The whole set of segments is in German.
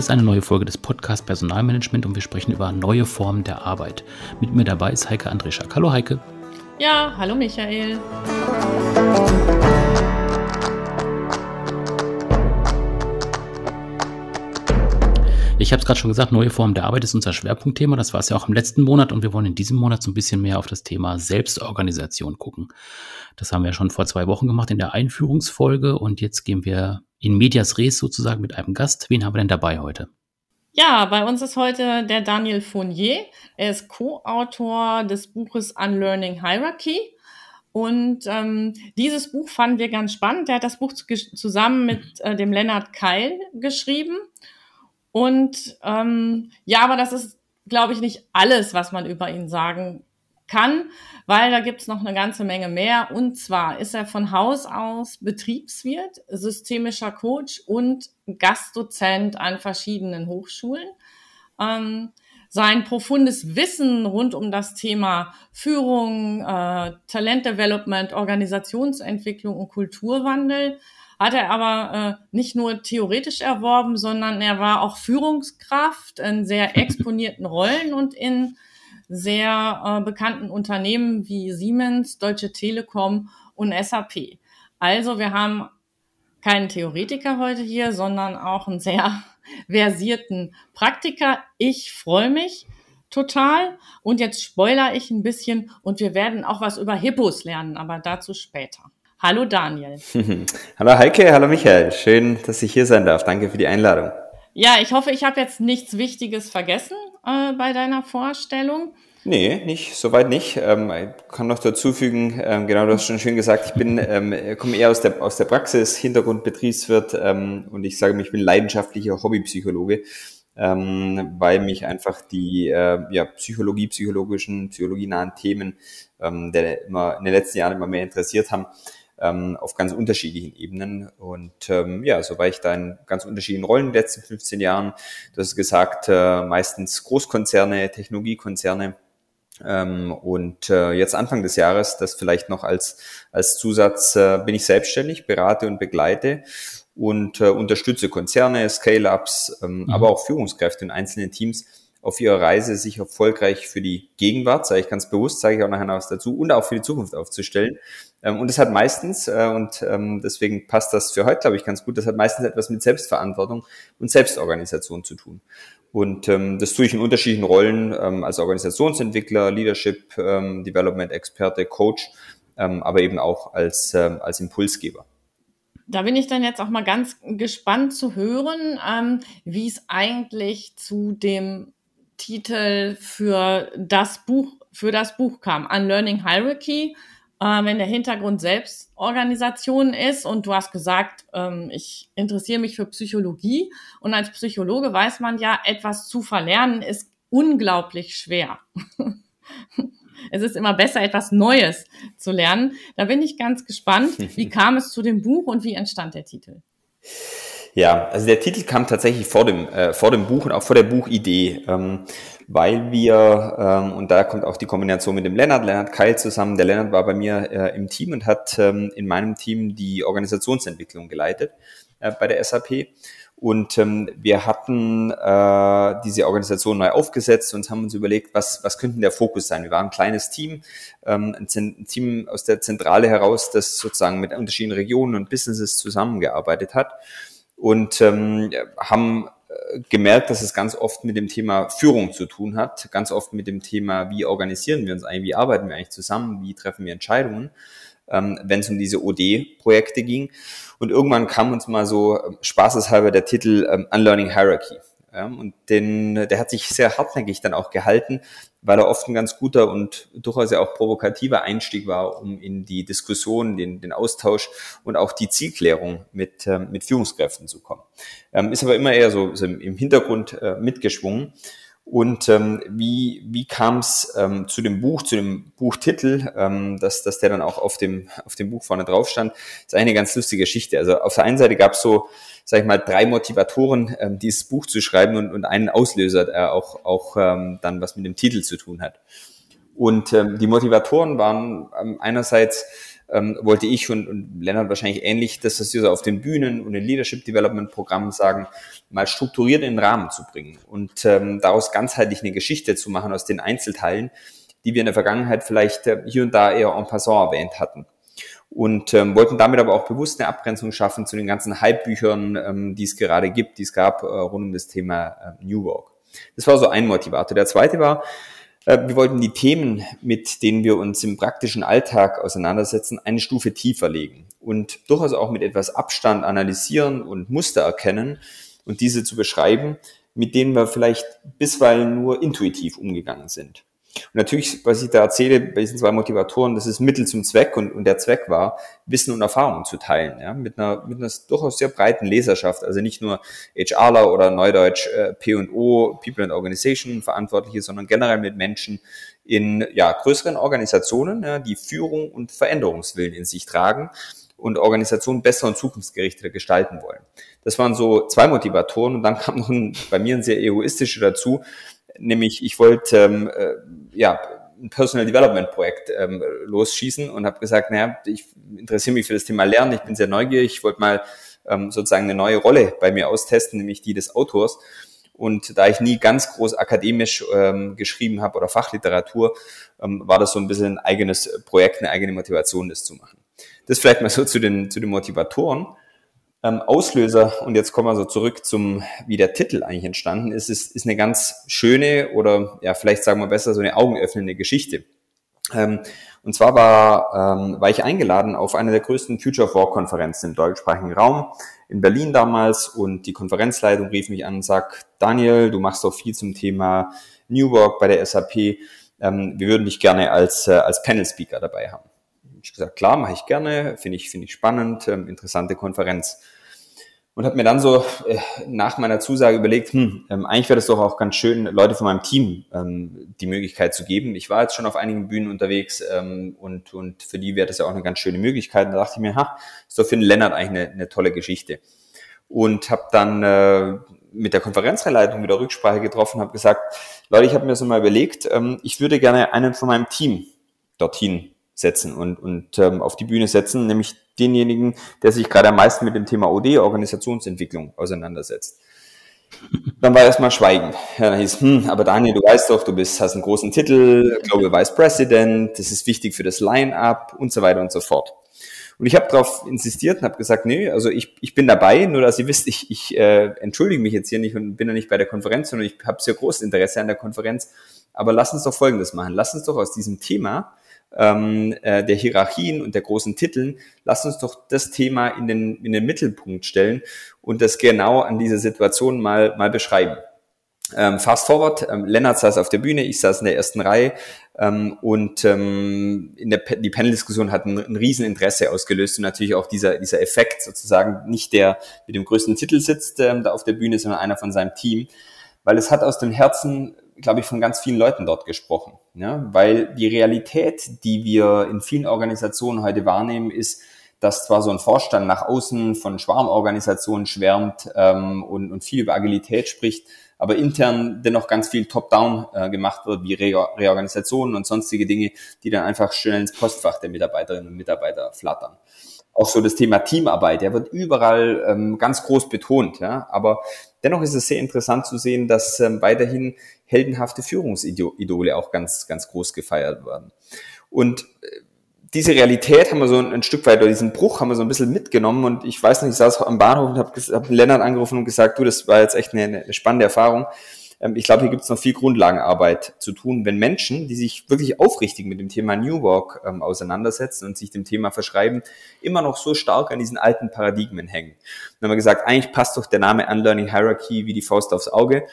ist eine neue Folge des Podcasts Personalmanagement und wir sprechen über neue Formen der Arbeit. Mit mir dabei ist Heike Andreschak. Hallo Heike. Ja, hallo Michael. Ich habe es gerade schon gesagt, neue Formen der Arbeit ist unser Schwerpunktthema. Das war es ja auch im letzten Monat und wir wollen in diesem Monat so ein bisschen mehr auf das Thema Selbstorganisation gucken. Das haben wir schon vor zwei Wochen gemacht in der Einführungsfolge und jetzt gehen wir in Medias Res sozusagen mit einem Gast. Wen haben wir denn dabei heute? Ja, bei uns ist heute der Daniel Fournier. Er ist Co-Autor des Buches Unlearning Hierarchy. Und ähm, dieses Buch fanden wir ganz spannend. Er hat das Buch zusammen mit äh, dem Lennart Keil geschrieben. Und ähm, ja, aber das ist, glaube ich, nicht alles, was man über ihn sagen kann, weil da gibt's noch eine ganze Menge mehr. Und zwar ist er von Haus aus Betriebswirt, systemischer Coach und Gastdozent an verschiedenen Hochschulen. Ähm, sein profundes Wissen rund um das Thema Führung, äh, Talentdevelopment, Organisationsentwicklung und Kulturwandel hat er aber äh, nicht nur theoretisch erworben, sondern er war auch Führungskraft in sehr exponierten Rollen und in sehr äh, bekannten Unternehmen wie Siemens, Deutsche Telekom und SAP. Also wir haben keinen Theoretiker heute hier, sondern auch einen sehr versierten Praktiker. Ich freue mich total. Und jetzt spoiler ich ein bisschen und wir werden auch was über Hippos lernen, aber dazu später. Hallo Daniel. hallo Heike, hallo Michael. Schön, dass ich hier sein darf. Danke für die Einladung. Ja, ich hoffe, ich habe jetzt nichts Wichtiges vergessen äh, bei deiner Vorstellung. Nee, nicht, soweit nicht. Ähm, ich kann noch dazu fügen, ähm, genau, du hast schon schön gesagt, ich bin, ähm, komme eher aus der, aus der Praxis, Hintergrund Betriebswirt ähm, und ich sage mir, ich bin leidenschaftlicher Hobbypsychologe, ähm, weil mich einfach die äh, ja, Psychologie, psychologischen, psychologienahen Themen ähm, der immer in den letzten Jahren immer mehr interessiert haben ähm, auf ganz unterschiedlichen Ebenen. Und ähm, ja, so war ich da in ganz unterschiedlichen Rollen in den letzten 15 Jahren. Du hast gesagt, äh, meistens Großkonzerne, Technologiekonzerne. Ähm, und äh, jetzt Anfang des Jahres, das vielleicht noch als, als Zusatz, äh, bin ich selbstständig, berate und begleite und äh, unterstütze Konzerne, Scale-ups, ähm, mhm. aber auch Führungskräfte in einzelnen Teams auf ihrer Reise, sich erfolgreich für die Gegenwart, sage ich ganz bewusst, sage ich auch nachher noch was dazu, und auch für die Zukunft aufzustellen. Ähm, und das hat meistens, äh, und ähm, deswegen passt das für heute, glaube ich, ganz gut, das hat meistens etwas mit Selbstverantwortung und Selbstorganisation zu tun. Und ähm, das tue ich in unterschiedlichen Rollen als Organisationsentwickler, Leadership, ähm, Development Experte, Coach, aber eben auch als, als Impulsgeber. Da bin ich dann jetzt auch mal ganz gespannt zu hören, ähm, wie es eigentlich zu dem Titel für das Buch, für das Buch kam, Unlearning Hierarchy, äh, wenn der Hintergrund Selbstorganisation ist und du hast gesagt, ähm, ich interessiere mich für Psychologie und als Psychologe weiß man ja, etwas zu verlernen ist unglaublich schwer. es ist immer besser, etwas Neues zu lernen. Da bin ich ganz gespannt. Wie kam es zu dem Buch und wie entstand der Titel? Ja, also der Titel kam tatsächlich vor dem, äh, vor dem Buch und auch vor der Buchidee, ähm, weil wir, ähm, und da kommt auch die Kombination mit dem Lennart, Lennart Keil zusammen. Der Lennart war bei mir äh, im Team und hat ähm, in meinem Team die Organisationsentwicklung geleitet äh, bei der SAP. Und ähm, wir hatten äh, diese Organisation neu aufgesetzt und haben uns überlegt, was, was könnte der Fokus sein. Wir waren ein kleines Team, ähm, ein, ein Team aus der Zentrale heraus, das sozusagen mit unterschiedlichen Regionen und Businesses zusammengearbeitet hat und ähm, haben äh, gemerkt, dass es ganz oft mit dem Thema Führung zu tun hat, ganz oft mit dem Thema, wie organisieren wir uns eigentlich, wie arbeiten wir eigentlich zusammen, wie treffen wir Entscheidungen, ähm, wenn es um diese OD-Projekte ging. Und irgendwann kam uns mal so äh, spaßeshalber der Titel ähm, Unlearning Hierarchy. Und den, der hat sich sehr hartnäckig dann auch gehalten, weil er oft ein ganz guter und durchaus ja auch provokativer Einstieg war, um in die Diskussion, den, den Austausch und auch die Zielklärung mit, ähm, mit Führungskräften zu kommen. Ähm, ist aber immer eher so, so im Hintergrund äh, mitgeschwungen. Und ähm, wie, wie kam es ähm, zu dem Buch, zu dem Buchtitel, ähm, dass, dass der dann auch auf dem, auf dem Buch vorne drauf stand, ist eine ganz lustige Geschichte. Also auf der einen Seite gab es so, sag ich mal, drei Motivatoren, ähm, dieses Buch zu schreiben und, und einen Auslöser, der auch, auch ähm, dann was mit dem Titel zu tun hat. Und ähm, die Motivatoren waren ähm, einerseits ähm, wollte ich und, und Lennart wahrscheinlich ähnlich, dass das wir so auf den Bühnen und in Leadership Development Programmen sagen, mal strukturiert in den Rahmen zu bringen und ähm, daraus ganzheitlich eine Geschichte zu machen aus den Einzelteilen, die wir in der Vergangenheit vielleicht äh, hier und da eher en passant erwähnt hatten. Und ähm, wollten damit aber auch bewusst eine Abgrenzung schaffen zu den ganzen Hype-Büchern, ähm, die es gerade gibt, die es gab äh, rund um das Thema äh, New Work. Das war so ein Motivator. Der zweite war, wir wollten die Themen, mit denen wir uns im praktischen Alltag auseinandersetzen, eine Stufe tiefer legen und durchaus auch mit etwas Abstand analysieren und Muster erkennen und diese zu beschreiben, mit denen wir vielleicht bisweilen nur intuitiv umgegangen sind. Und natürlich, was ich da erzähle, bei diesen zwei Motivatoren, das ist Mittel zum Zweck und, und der Zweck war, Wissen und Erfahrung zu teilen, ja, mit einer, mit einer durchaus sehr breiten Leserschaft, also nicht nur HRler oder Neudeutsch äh, P&O, People and Organization Verantwortliche, sondern generell mit Menschen in ja, größeren Organisationen, ja, die Führung und Veränderungswillen in sich tragen und Organisationen besser und zukunftsgerichteter gestalten wollen. Das waren so zwei Motivatoren und dann kam noch ein, bei mir ein sehr egoistischer dazu, nämlich ich wollte ähm, äh, ja ein Personal Development Projekt ähm, losschießen und habe gesagt, naja, ich interessiere mich für das Thema Lernen, ich bin sehr neugierig, ich wollte mal ähm, sozusagen eine neue Rolle bei mir austesten, nämlich die des Autors. Und da ich nie ganz groß akademisch ähm, geschrieben habe oder Fachliteratur, ähm, war das so ein bisschen ein eigenes Projekt, eine eigene Motivation, das zu machen. Das vielleicht mal so zu den, zu den Motivatoren ähm, Auslöser, und jetzt kommen wir so zurück zum, wie der Titel eigentlich entstanden ist, ist, ist eine ganz schöne oder ja, vielleicht sagen wir besser, so eine augenöffnende Geschichte. Ähm, und zwar war, ähm, war ich eingeladen auf eine der größten Future of War Konferenzen im deutschsprachigen Raum in Berlin damals und die Konferenzleitung rief mich an und sagt, Daniel, du machst doch viel zum Thema New Work bei der SAP. Ähm, wir würden dich gerne als, äh, als Panel Speaker dabei haben ich gesagt, klar, mache ich gerne, finde ich, finde ich spannend, ähm, interessante Konferenz. Und habe mir dann so äh, nach meiner Zusage überlegt, hm, ähm, eigentlich wäre das doch auch ganz schön, Leute von meinem Team ähm, die Möglichkeit zu geben. Ich war jetzt schon auf einigen Bühnen unterwegs ähm, und, und für die wäre das ja auch eine ganz schöne Möglichkeit. Und da dachte ich mir, ha, ist doch für den Lennart eigentlich eine, eine tolle Geschichte. Und habe dann äh, mit der Konferenzleitung wieder Rücksprache getroffen, habe gesagt, Leute, ich habe mir so mal überlegt, ähm, ich würde gerne einen von meinem Team dorthin setzen und, und ähm, auf die Bühne setzen, nämlich denjenigen, der sich gerade am meisten mit dem Thema OD, Organisationsentwicklung, auseinandersetzt. Dann war erstmal Schweigen. Ja, dann hieß, hm, aber Daniel, du weißt doch, du bist, hast einen großen Titel, Global Vice President, das ist wichtig für das Line-Up und so weiter und so fort. Und ich habe darauf insistiert und habe gesagt, nee, also ich, ich bin dabei, nur dass ihr wisst, ich, ich äh, entschuldige mich jetzt hier nicht und bin ja nicht bei der Konferenz, sondern ich habe sehr großes Interesse an der Konferenz. Aber lass uns doch Folgendes machen. Lass uns doch aus diesem Thema ähm, äh, der Hierarchien und der großen Titeln, lass uns doch das Thema in den, in den Mittelpunkt stellen und das genau an dieser Situation mal, mal beschreiben. Ähm, fast forward, ähm, Lennart saß auf der Bühne, ich saß in der ersten Reihe ähm, und ähm, in der, die Panel-Diskussion hat ein, ein Rieseninteresse ausgelöst und natürlich auch dieser, dieser Effekt sozusagen, nicht der mit dem größten Titel sitzt ähm, da auf der Bühne, sondern einer von seinem Team, weil es hat aus dem Herzen glaube ich, von ganz vielen Leuten dort gesprochen. Ja? Weil die Realität, die wir in vielen Organisationen heute wahrnehmen, ist, dass zwar so ein Vorstand nach außen von Schwarmorganisationen schwärmt ähm, und, und viel über Agilität spricht, aber intern dennoch ganz viel Top-Down äh, gemacht wird, wie Re Reorganisationen und sonstige Dinge, die dann einfach schnell ins Postfach der Mitarbeiterinnen und Mitarbeiter flattern. Auch so das Thema Teamarbeit, der wird überall ähm, ganz groß betont, ja, aber dennoch ist es sehr interessant zu sehen, dass ähm, weiterhin heldenhafte Führungsidole auch ganz, ganz groß gefeiert werden. Und äh, diese Realität haben wir so ein, Stück weit, oder diesen Bruch haben wir so ein bisschen mitgenommen und ich weiß nicht, ich saß am Bahnhof und habe hab Lennart angerufen und gesagt, du, das war jetzt echt eine, eine spannende Erfahrung. Ähm, ich glaube, hier gibt es noch viel Grundlagenarbeit zu tun, wenn Menschen, die sich wirklich aufrichtig mit dem Thema New Work ähm, auseinandersetzen und sich dem Thema verschreiben, immer noch so stark an diesen alten Paradigmen hängen. dann haben wir gesagt, eigentlich passt doch der Name Unlearning Hierarchy wie die Faust aufs Auge.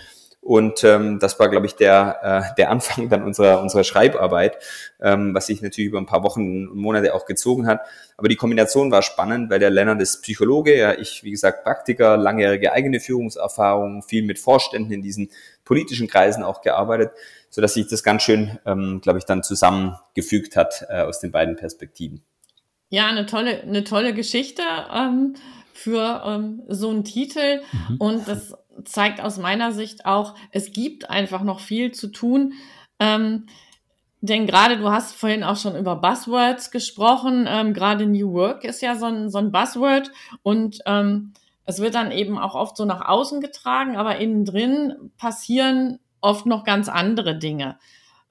Und ähm, das war, glaube ich, der, äh, der Anfang dann unserer, unserer Schreibarbeit, ähm, was sich natürlich über ein paar Wochen und Monate auch gezogen hat. Aber die Kombination war spannend, weil der Lennart ist Psychologe, ja, ich, wie gesagt, Praktiker, langjährige eigene Führungserfahrung, viel mit Vorständen in diesen politischen Kreisen auch gearbeitet, so dass sich das ganz schön, ähm, glaube ich, dann zusammengefügt hat äh, aus den beiden Perspektiven. Ja, eine tolle, eine tolle Geschichte ähm, für ähm, so einen Titel. Mhm. Und das zeigt aus meiner Sicht auch, es gibt einfach noch viel zu tun. Ähm, Denn gerade du hast vorhin auch schon über Buzzwords gesprochen. Ähm, gerade New Work ist ja so ein, so ein Buzzword und ähm, es wird dann eben auch oft so nach außen getragen, aber innen drin passieren oft noch ganz andere Dinge.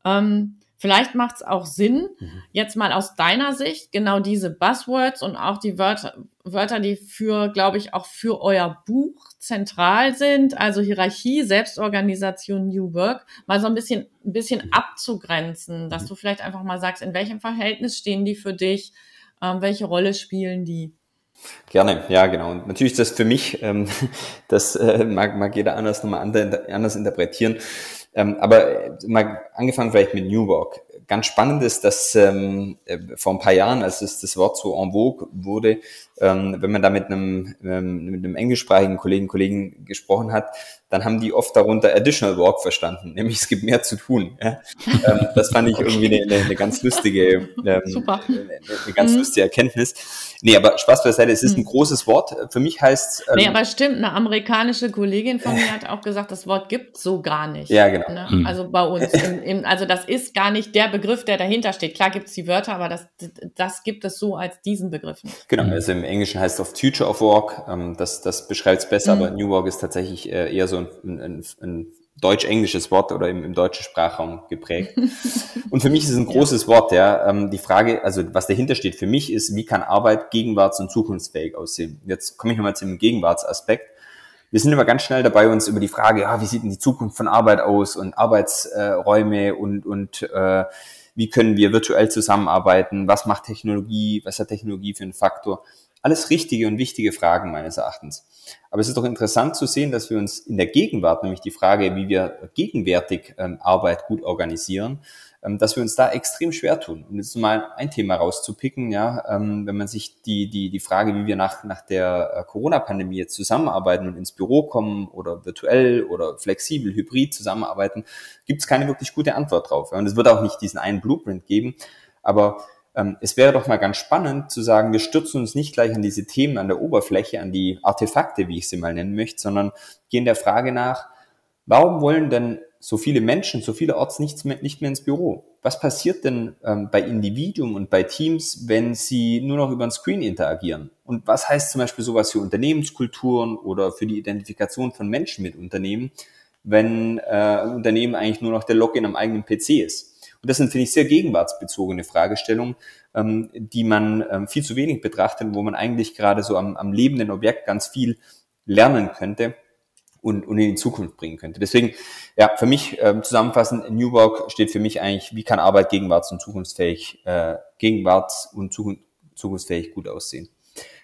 Ähm, Vielleicht macht es auch Sinn, mhm. jetzt mal aus deiner Sicht genau diese Buzzwords und auch die Wörter, Wörter, die für, glaube ich, auch für euer Buch zentral sind, also Hierarchie, Selbstorganisation, New Work, mal so ein bisschen, ein bisschen abzugrenzen, dass mhm. du vielleicht einfach mal sagst, in welchem Verhältnis stehen die für dich, ähm, welche Rolle spielen die? Gerne, ja, genau. Und natürlich ist das für mich, ähm, das äh, mag, mag jeder anders nochmal anders interpretieren. Ähm, aber äh, mal angefangen vielleicht mit New Work. Ganz spannend ist, dass ähm, äh, vor ein paar Jahren, als es das Wort so en vogue wurde, ähm, wenn man da mit einem, ähm, mit einem englischsprachigen Kollegen, Kollegen gesprochen hat, dann haben die oft darunter Additional Work verstanden, nämlich es gibt mehr zu tun. Ja? ähm, das fand ich irgendwie eine, eine, eine ganz lustige, ähm, Super. Eine, eine ganz mhm. lustige Erkenntnis. Nee, aber Spaß beiseite, es ist ein mhm. großes Wort. Für mich heißt ähm, Nee, aber stimmt, eine amerikanische Kollegin von mir hat auch gesagt, das Wort gibt so gar nicht. Ja, genau. Ne? Mhm. Also bei uns. Im, im, also das ist gar nicht der Begriff, der dahinter steht. Klar gibt es die Wörter, aber das, das gibt es so als diesen Begriff nicht. Genau, also im Englischen heißt es oft Future of Work. Ähm, das das beschreibt es besser, mhm. aber New Work ist tatsächlich äh, eher so ein, ein, ein deutsch-englisches Wort oder im, im deutschen Sprachraum geprägt. Und für mich ist es ein großes ja. Wort, ja. Ähm, die Frage, also was dahinter steht für mich ist, wie kann Arbeit gegenwarts- und zukunftsfähig aussehen? Jetzt komme ich nochmal zum Gegenwartsaspekt. Wir sind immer ganz schnell dabei, uns über die Frage, ja, wie sieht denn die Zukunft von Arbeit aus und Arbeitsräume und, und äh, wie können wir virtuell zusammenarbeiten, was macht Technologie, was hat Technologie für einen Faktor. Alles richtige und wichtige Fragen meines Erachtens. Aber es ist doch interessant zu sehen, dass wir uns in der Gegenwart, nämlich die Frage, wie wir gegenwärtig ähm, Arbeit gut organisieren, ähm, dass wir uns da extrem schwer tun. Und jetzt mal ein Thema rauszupicken, ja, ähm, wenn man sich die, die, die Frage, wie wir nach, nach der äh, Corona-Pandemie zusammenarbeiten und ins Büro kommen oder virtuell oder flexibel, hybrid zusammenarbeiten, gibt es keine wirklich gute Antwort drauf. Und es wird auch nicht diesen einen Blueprint geben. Aber es wäre doch mal ganz spannend zu sagen, wir stürzen uns nicht gleich an diese Themen an der Oberfläche, an die Artefakte, wie ich sie mal nennen möchte, sondern gehen der Frage nach, warum wollen denn so viele Menschen, so vielerorts nicht mehr, nicht mehr ins Büro? Was passiert denn ähm, bei Individuen und bei Teams, wenn sie nur noch über ein Screen interagieren? Und was heißt zum Beispiel sowas für Unternehmenskulturen oder für die Identifikation von Menschen mit Unternehmen, wenn äh, ein Unternehmen eigentlich nur noch der Login am eigenen PC ist? Und das sind, finde ich, sehr gegenwartsbezogene Fragestellungen, ähm, die man ähm, viel zu wenig betrachtet, wo man eigentlich gerade so am, am lebenden Objekt ganz viel lernen könnte und, und in die Zukunft bringen könnte. Deswegen, ja, für mich ähm, zusammenfassend, New Work steht für mich eigentlich, wie kann Arbeit gegenwarts- und zukunftsfähig, äh, gegenwarts- und zukunftsfähig gut aussehen.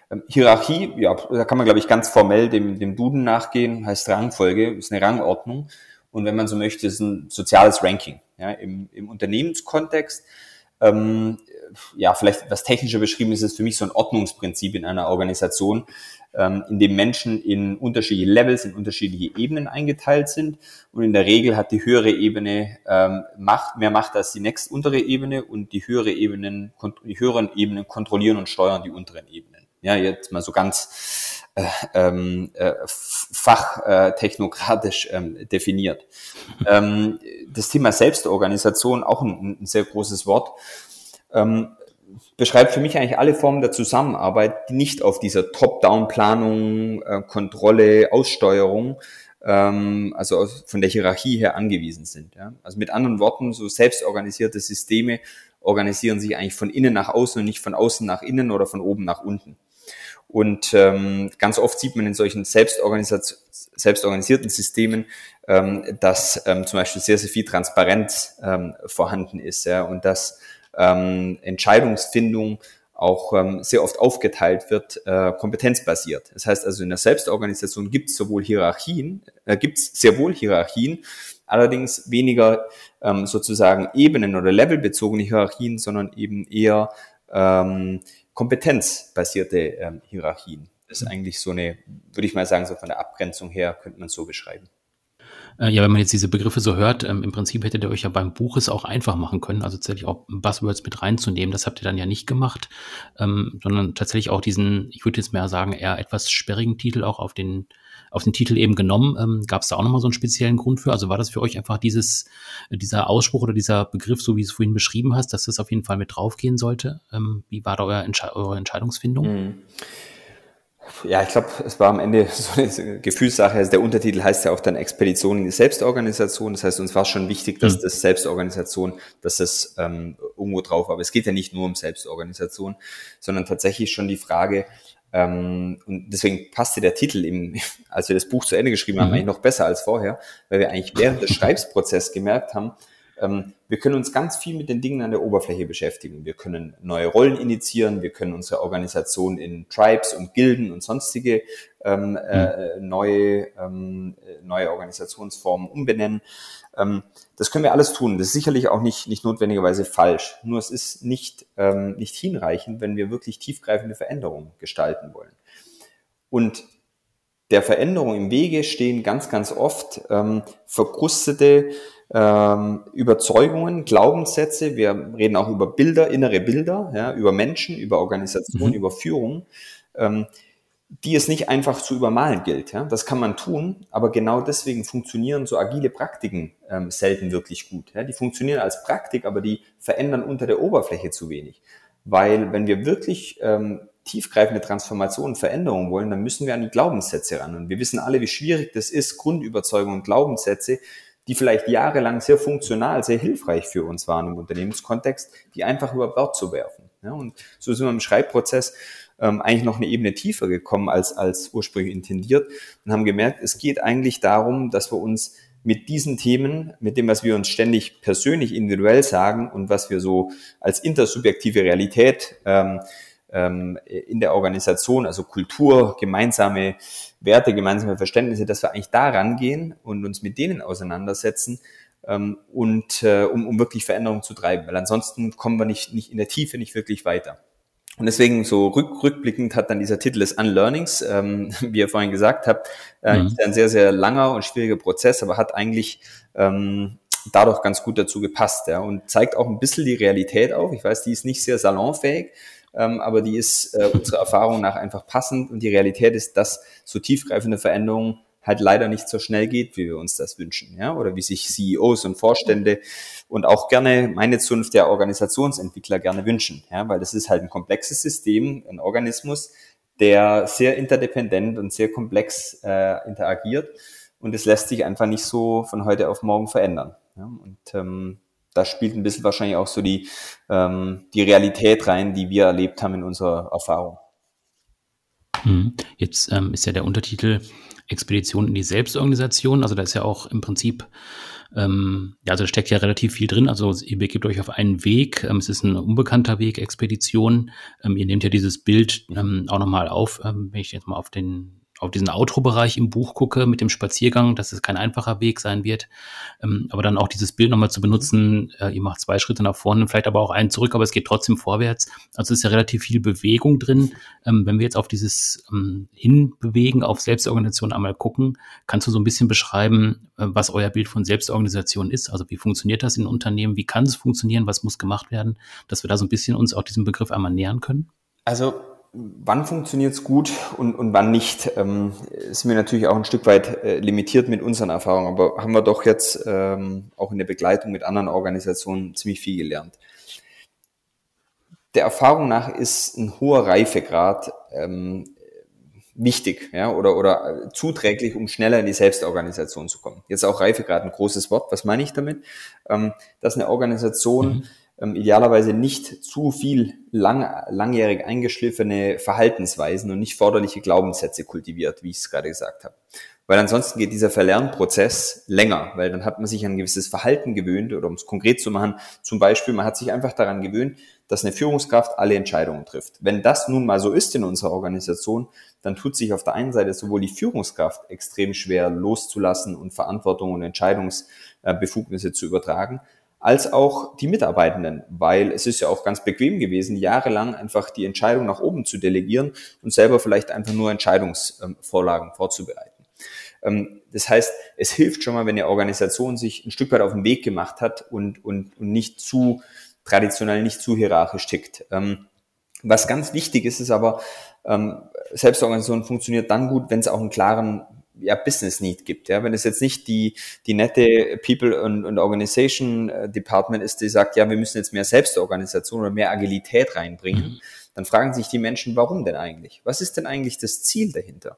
Ähm, Hierarchie, ja, da kann man, glaube ich, ganz formell dem, dem Duden nachgehen, heißt Rangfolge, ist eine Rangordnung. Und wenn man so möchte, ist ein soziales Ranking ja, im, im Unternehmenskontext. Ähm, ja, vielleicht was technischer beschrieben ist es für mich so ein Ordnungsprinzip in einer Organisation, ähm, in dem Menschen in unterschiedliche Levels, in unterschiedliche Ebenen eingeteilt sind. Und in der Regel hat die höhere Ebene ähm, Macht, mehr Macht als die nächst untere Ebene und die höhere Ebenen, die höheren Ebenen kontrollieren und steuern die unteren Ebenen. Ja, jetzt mal so ganz äh, ähm, äh, fachtechnokratisch äh, ähm, definiert. ähm, das Thema Selbstorganisation, auch ein, ein sehr großes Wort, ähm, beschreibt für mich eigentlich alle Formen der Zusammenarbeit, die nicht auf dieser Top-Down-Planung, äh, Kontrolle, Aussteuerung, ähm, also von der Hierarchie her angewiesen sind. Ja? Also mit anderen Worten, so selbstorganisierte Systeme organisieren sich eigentlich von innen nach außen und nicht von außen nach innen oder von oben nach unten. Und ähm, ganz oft sieht man in solchen selbstorganisierten Systemen, ähm, dass ähm, zum Beispiel sehr, sehr viel Transparenz ähm, vorhanden ist ja, und dass ähm, Entscheidungsfindung auch ähm, sehr oft aufgeteilt wird, äh, kompetenzbasiert. Das heißt also, in der Selbstorganisation gibt es sowohl Hierarchien, äh, gibt es sehr wohl Hierarchien, allerdings weniger ähm, sozusagen Ebenen- oder levelbezogene Hierarchien, sondern eben eher ähm, kompetenzbasierte ähm, Hierarchien. Das ist eigentlich so eine, würde ich mal sagen, so von der Abgrenzung her könnte man so beschreiben. Äh, ja, wenn man jetzt diese Begriffe so hört, ähm, im Prinzip hättet ihr euch ja beim Buch es auch einfach machen können, also tatsächlich auch Buzzwords mit reinzunehmen. Das habt ihr dann ja nicht gemacht, ähm, sondern tatsächlich auch diesen, ich würde jetzt mehr sagen, eher etwas sperrigen Titel auch auf den, auf den Titel eben genommen. Ähm, Gab es da auch nochmal so einen speziellen Grund für? Also war das für euch einfach dieses, dieser Ausspruch oder dieser Begriff, so wie du es vorhin beschrieben hast, dass das auf jeden Fall mit draufgehen sollte? Ähm, wie war da euer Entsche eure Entscheidungsfindung? Mhm. Ja, ich glaube, es war am Ende so eine Gefühlssache. Also der Untertitel heißt ja auch dann Expedition in die Selbstorganisation. Das heißt, uns war schon wichtig, dass mhm. das Selbstorganisation, dass das ähm, irgendwo drauf war. Aber es geht ja nicht nur um Selbstorganisation, sondern tatsächlich schon die Frage, ähm, und deswegen passte der Titel, im, als wir das Buch zu Ende geschrieben haben, mhm. eigentlich noch besser als vorher, weil wir eigentlich während des Schreibsprozesses gemerkt haben, wir können uns ganz viel mit den Dingen an der Oberfläche beschäftigen. Wir können neue Rollen initiieren, wir können unsere Organisation in Tribes und Gilden und sonstige ähm, äh, hm. neue, ähm, neue Organisationsformen umbenennen. Ähm, das können wir alles tun. Das ist sicherlich auch nicht, nicht notwendigerweise falsch. Nur es ist nicht, ähm, nicht hinreichend, wenn wir wirklich tiefgreifende Veränderungen gestalten wollen. Und der Veränderung im Wege stehen ganz, ganz oft ähm, verkrustete ähm, Überzeugungen, Glaubenssätze. Wir reden auch über Bilder, innere Bilder, ja, über Menschen, über Organisation, mhm. über Führung, ähm, die es nicht einfach zu übermalen gilt. Ja. Das kann man tun, aber genau deswegen funktionieren so agile Praktiken ähm, selten wirklich gut. Ja. Die funktionieren als Praktik, aber die verändern unter der Oberfläche zu wenig. Weil wenn wir wirklich ähm, tiefgreifende Transformationen, Veränderungen wollen, dann müssen wir an die Glaubenssätze ran. Und wir wissen alle, wie schwierig das ist, Grundüberzeugungen und Glaubenssätze die vielleicht jahrelang sehr funktional, sehr hilfreich für uns waren im Unternehmenskontext, die einfach über Bord zu werfen. Ja, und so sind wir im Schreibprozess ähm, eigentlich noch eine Ebene tiefer gekommen als, als ursprünglich intendiert und haben gemerkt, es geht eigentlich darum, dass wir uns mit diesen Themen, mit dem, was wir uns ständig persönlich individuell sagen und was wir so als intersubjektive Realität ähm, ähm, in der Organisation, also Kultur, gemeinsame Werte, gemeinsame Verständnisse, dass wir eigentlich da rangehen und uns mit denen auseinandersetzen ähm, und äh, um, um wirklich Veränderungen zu treiben, weil ansonsten kommen wir nicht, nicht in der Tiefe nicht wirklich weiter. Und deswegen so rück, rückblickend hat dann dieser Titel des Unlearnings, ähm, wie ihr vorhin gesagt habt, äh, mhm. ein sehr, sehr langer und schwieriger Prozess, aber hat eigentlich ähm, dadurch ganz gut dazu gepasst ja, und zeigt auch ein bisschen die Realität auf. Ich weiß, die ist nicht sehr salonfähig, ähm, aber die ist äh, unserer Erfahrung nach einfach passend. Und die Realität ist, dass so tiefgreifende Veränderungen halt leider nicht so schnell geht, wie wir uns das wünschen, ja, oder wie sich CEOs und Vorstände und auch gerne meine Zunft der Organisationsentwickler gerne wünschen, ja, weil das ist halt ein komplexes System, ein Organismus, der sehr interdependent und sehr komplex äh, interagiert. Und es lässt sich einfach nicht so von heute auf morgen verändern. Ja, und ähm, da spielt ein bisschen wahrscheinlich auch so die, ähm, die Realität rein, die wir erlebt haben in unserer Erfahrung. Mhm. Jetzt ähm, ist ja der Untertitel Expedition in die Selbstorganisation. Also da ist ja auch im Prinzip, ähm, ja, also da steckt ja relativ viel drin. Also ihr begebt euch auf einen Weg. Ähm, es ist ein unbekannter Weg, Expedition. Ähm, ihr nehmt ja dieses Bild ähm, auch nochmal auf, ähm, wenn ich jetzt mal auf den auf diesen Outro-Bereich im Buch gucke mit dem Spaziergang, dass es kein einfacher Weg sein wird. Ähm, aber dann auch dieses Bild nochmal zu benutzen, äh, ihr macht zwei Schritte nach vorne, vielleicht aber auch einen zurück, aber es geht trotzdem vorwärts. Also ist ja relativ viel Bewegung drin. Ähm, wenn wir jetzt auf dieses ähm, Hinbewegen, auf Selbstorganisation einmal gucken, kannst du so ein bisschen beschreiben, äh, was euer Bild von Selbstorganisation ist? Also wie funktioniert das in Unternehmen? Wie kann es funktionieren? Was muss gemacht werden? Dass wir da so ein bisschen uns auch diesem Begriff einmal nähern können? Also wann funktioniert es gut und, und wann nicht, ähm, sind wir natürlich auch ein Stück weit äh, limitiert mit unseren Erfahrungen, aber haben wir doch jetzt ähm, auch in der Begleitung mit anderen Organisationen ziemlich viel gelernt. Der Erfahrung nach ist ein hoher Reifegrad ähm, wichtig ja, oder, oder zuträglich, um schneller in die Selbstorganisation zu kommen. Jetzt auch Reifegrad ein großes Wort. Was meine ich damit? Ähm, dass eine Organisation mhm ähm, idealerweise nicht zu viel lang, langjährig eingeschliffene Verhaltensweisen und nicht forderliche Glaubenssätze kultiviert, wie ich es gerade gesagt habe. Weil ansonsten geht dieser Verlernprozess länger, weil dann hat man sich an ein gewisses Verhalten gewöhnt oder um es konkret zu machen, zum Beispiel, man hat sich einfach daran gewöhnt, dass eine Führungskraft alle Entscheidungen trifft. Wenn das nun mal so ist in unserer Organisation, dann tut sich auf der einen Seite sowohl die Führungskraft extrem schwer loszulassen und Verantwortung und Entscheidungsbefugnisse zu übertragen, als auch die Mitarbeitenden, weil es ist ja auch ganz bequem gewesen, jahrelang einfach die Entscheidung nach oben zu delegieren und selber vielleicht einfach nur Entscheidungsvorlagen vorzubereiten. Ähm, das heißt, es hilft schon mal, wenn eine Organisation sich ein Stück weit auf den Weg gemacht hat und, und, und nicht zu traditionell, nicht zu hierarchisch tickt. Ähm, was ganz wichtig ist, ist aber, ähm, Selbstorganisation funktioniert dann gut, wenn es auch einen klaren ja, Business Need gibt. Ja, wenn es jetzt nicht die, die nette People und, und Organization äh, Department ist, die sagt, ja, wir müssen jetzt mehr Selbstorganisation oder mehr Agilität reinbringen, mhm. dann fragen sich die Menschen, warum denn eigentlich? Was ist denn eigentlich das Ziel dahinter?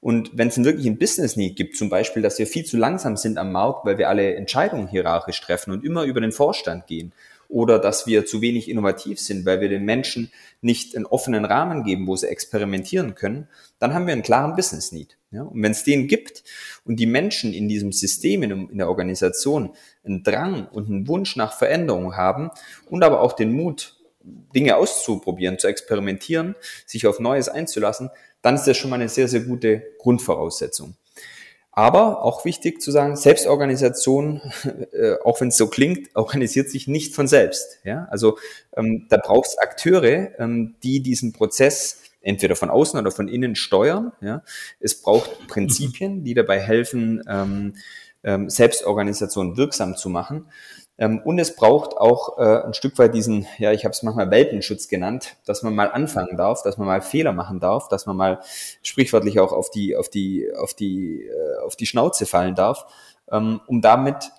Und wenn es wirklich ein Business Need gibt, zum Beispiel, dass wir viel zu langsam sind am Markt, weil wir alle Entscheidungen hierarchisch treffen und immer über den Vorstand gehen, oder dass wir zu wenig innovativ sind, weil wir den Menschen nicht einen offenen Rahmen geben, wo sie experimentieren können, dann haben wir einen klaren Business Need. Ja? Und wenn es den gibt und die Menschen in diesem System, in, in der Organisation einen Drang und einen Wunsch nach Veränderung haben und aber auch den Mut, Dinge auszuprobieren, zu experimentieren, sich auf Neues einzulassen, dann ist das schon mal eine sehr, sehr gute Grundvoraussetzung. Aber auch wichtig zu sagen, Selbstorganisation, äh, auch wenn es so klingt, organisiert sich nicht von selbst. Ja? Also ähm, da braucht es Akteure, ähm, die diesen Prozess entweder von außen oder von innen steuern. Ja? Es braucht Prinzipien, die dabei helfen, ähm, ähm, Selbstorganisation wirksam zu machen. Ähm, und es braucht auch äh, ein Stück weit diesen, ja, ich habe es manchmal Welpenschutz genannt, dass man mal anfangen darf, dass man mal Fehler machen darf, dass man mal sprichwörtlich auch auf die, auf die, auf die, äh, auf die Schnauze fallen darf, ähm, um damit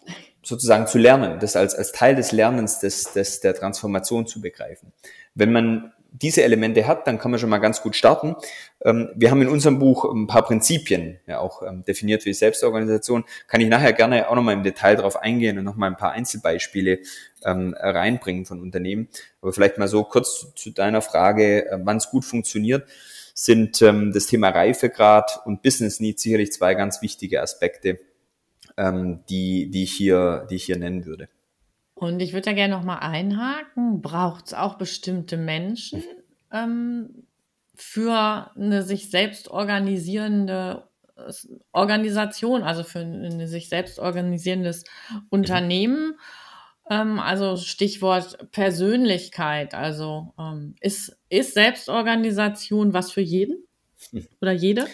sozusagen zu lernen, das als, als Teil des Lernens des, des, der Transformation zu begreifen. Wenn man diese Elemente hat, dann kann man schon mal ganz gut starten. Ähm, wir haben in unserem Buch ein paar Prinzipien ja auch ähm, definiert die Selbstorganisation. Kann ich nachher gerne auch nochmal im Detail darauf eingehen und nochmal ein paar Einzelbeispiele ähm, reinbringen von Unternehmen. Aber vielleicht mal so kurz zu deiner Frage, äh, wann es gut funktioniert, sind das Thema Reifegrad und Business Needs sicherlich zwei ganz wichtige Aspekte, die, die, ich, hier, die ich hier nennen würde. Und ich würde da gerne noch mal einhaken. Braucht es auch bestimmte Menschen ähm, für eine sich selbst organisierende äh, Organisation, also für ein sich selbst organisierendes Unternehmen? Ähm, also Stichwort Persönlichkeit. Also ähm, ist, ist Selbstorganisation was für jeden oder jede?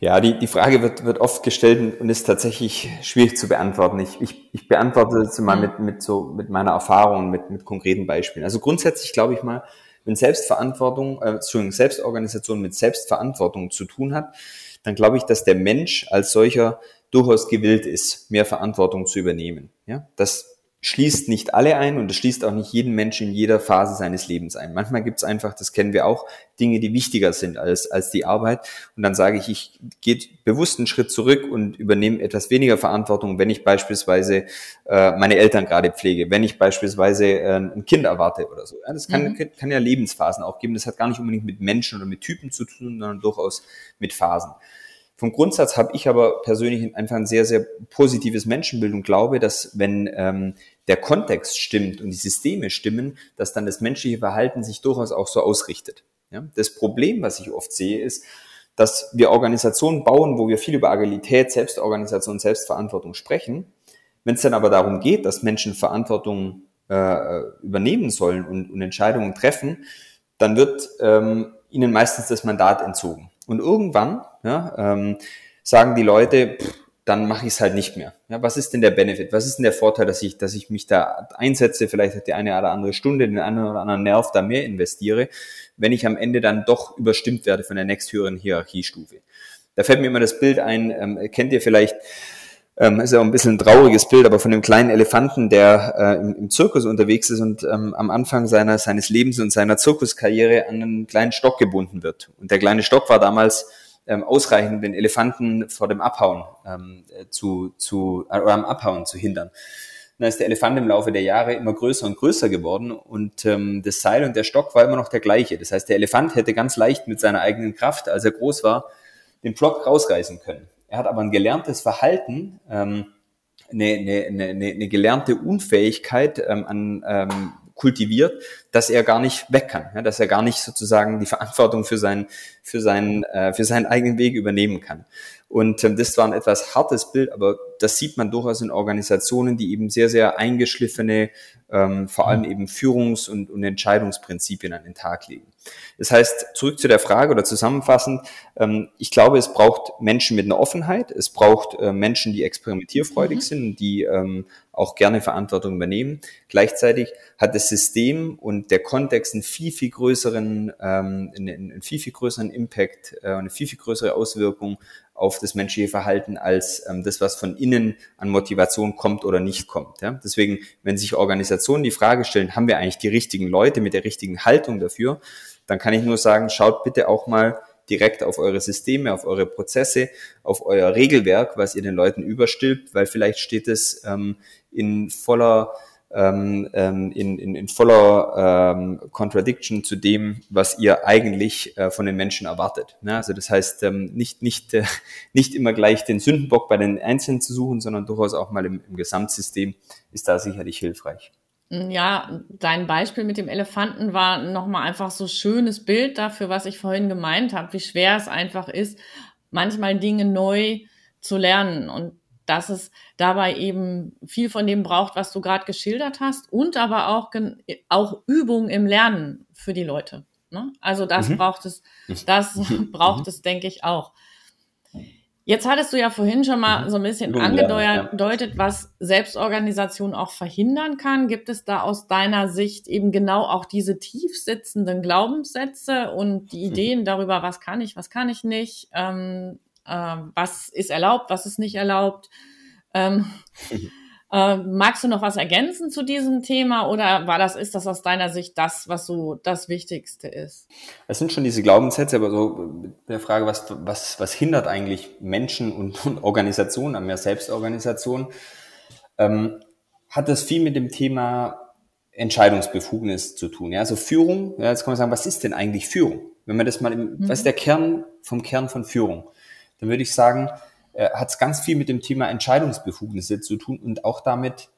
Ja, die, die Frage wird, wird oft gestellt und ist tatsächlich schwierig zu beantworten. Ich, ich, ich beantworte es mal mit, mit, so, mit meiner Erfahrung, mit, mit konkreten Beispielen. Also grundsätzlich glaube ich mal, wenn Selbstverantwortung, äh, Entschuldigung, Selbstorganisation mit Selbstverantwortung zu tun hat, dann glaube ich, dass der Mensch als solcher durchaus gewillt ist, mehr Verantwortung zu übernehmen. Ja, das schließt nicht alle ein und es schließt auch nicht jeden Menschen in jeder Phase seines Lebens ein. Manchmal gibt es einfach, das kennen wir auch, Dinge, die wichtiger sind als, als die Arbeit. Und dann sage ich, ich gehe bewusst einen Schritt zurück und übernehme etwas weniger Verantwortung, wenn ich beispielsweise äh, meine Eltern gerade pflege, wenn ich beispielsweise äh, ein Kind erwarte oder so. Ja, das kann, mhm. kann ja Lebensphasen auch geben. Das hat gar nicht unbedingt mit Menschen oder mit Typen zu tun, sondern durchaus mit Phasen. Vom Grundsatz habe ich aber persönlich einfach ein sehr, sehr positives Menschenbild und glaube, dass wenn ähm, der Kontext stimmt und die Systeme stimmen, dass dann das menschliche Verhalten sich durchaus auch so ausrichtet. Ja? Das Problem, was ich oft sehe, ist, dass wir Organisationen bauen, wo wir viel über Agilität, Selbstorganisation, Selbstverantwortung sprechen. Wenn es dann aber darum geht, dass Menschen Verantwortung äh, übernehmen sollen und, und Entscheidungen treffen, dann wird ähm, ihnen meistens das Mandat entzogen. Und irgendwann ja, ähm, sagen die Leute, pff, dann mache ich es halt nicht mehr. Ja, was ist denn der Benefit? Was ist denn der Vorteil, dass ich, dass ich mich da einsetze, vielleicht die eine oder andere Stunde, den einen oder anderen Nerv da mehr investiere, wenn ich am Ende dann doch überstimmt werde von der nächsthöheren Hierarchiestufe. Da fällt mir immer das Bild ein, ähm, kennt ihr vielleicht, ähm, ist ja auch ein bisschen ein trauriges Bild, aber von dem kleinen Elefanten, der äh, im, im, Zirkus unterwegs ist und ähm, am Anfang seiner, seines Lebens und seiner Zirkuskarriere an einen kleinen Stock gebunden wird. Und der kleine Stock war damals ähm, ausreichend, den Elefanten vor dem Abhauen ähm, zu, zu äh, oder am Abhauen zu hindern. Dann ist der Elefant im Laufe der Jahre immer größer und größer geworden und ähm, das Seil und der Stock war immer noch der gleiche. Das heißt, der Elefant hätte ganz leicht mit seiner eigenen Kraft, als er groß war, den Pflock rausreißen können. Er hat aber ein gelerntes Verhalten, ähm, eine, eine, eine, eine gelernte Unfähigkeit ähm, an ähm, kultiviert, dass er gar nicht weg kann, ja, dass er gar nicht sozusagen die Verantwortung für seinen, für seinen, äh, für seinen eigenen Weg übernehmen kann. Und ähm, das war ein etwas hartes Bild, aber das sieht man durchaus in Organisationen, die eben sehr, sehr eingeschliffene, ähm, vor allem eben Führungs- und, und Entscheidungsprinzipien an den Tag legen. Das heißt, zurück zu der Frage oder zusammenfassend, ähm, ich glaube, es braucht Menschen mit einer Offenheit, es braucht äh, Menschen, die experimentierfreudig mhm. sind, die ähm, auch gerne Verantwortung übernehmen. Gleichzeitig hat das System und der Kontext einen viel, viel größeren, ähm, einen, viel, viel größeren Impact, äh, eine viel, viel größere Auswirkung auf das menschliche Verhalten als ähm, das, was von innen an Motivation kommt oder nicht kommt. Ja? Deswegen, wenn sich Organisationen die Frage stellen, haben wir eigentlich die richtigen Leute mit der richtigen Haltung dafür, dann kann ich nur sagen, schaut bitte auch mal direkt auf eure Systeme, auf eure Prozesse, auf euer Regelwerk, was ihr den Leuten überstülpt, weil vielleicht steht es ähm, in voller ähm, ähm, in, in, in voller ähm, Contradiction zu dem, was ihr eigentlich äh, von den Menschen erwartet. Ne? Also das heißt, ähm, nicht, nicht, äh, nicht immer gleich den Sündenbock bei den Einzelnen zu suchen, sondern durchaus auch mal im, im Gesamtsystem ist da sicherlich hilfreich. Ja, dein Beispiel mit dem Elefanten war nochmal einfach so schönes Bild dafür, was ich vorhin gemeint habe, wie schwer es einfach ist, manchmal Dinge neu zu lernen. Und dass es dabei eben viel von dem braucht, was du gerade geschildert hast und aber auch, auch Übung im Lernen für die Leute. Ne? Also das mhm. braucht es, das mhm. braucht es, denke ich, auch. Jetzt hattest du ja vorhin schon mal mhm. so ein bisschen angedeutet, was Selbstorganisation auch verhindern kann. Gibt es da aus deiner Sicht eben genau auch diese tief sitzenden Glaubenssätze und die mhm. Ideen darüber, was kann ich, was kann ich nicht, ähm, ähm, was ist erlaubt, was ist nicht erlaubt. Ähm, äh, magst du noch was ergänzen zu diesem Thema oder war das, ist das aus deiner Sicht das, was so das Wichtigste ist? Es sind schon diese Glaubenssätze, aber so der Frage, was, was, was hindert eigentlich Menschen und, und Organisationen an mehr Selbstorganisation, ähm, hat das viel mit dem Thema Entscheidungsbefugnis zu tun. Ja, also Führung, ja, jetzt kann man sagen, was ist denn eigentlich Führung? Wenn man das mal, im, mhm. was ist der Kern vom Kern von Führung? dann würde ich sagen, äh, hat es ganz viel mit dem Thema Entscheidungsbefugnisse zu tun und auch damit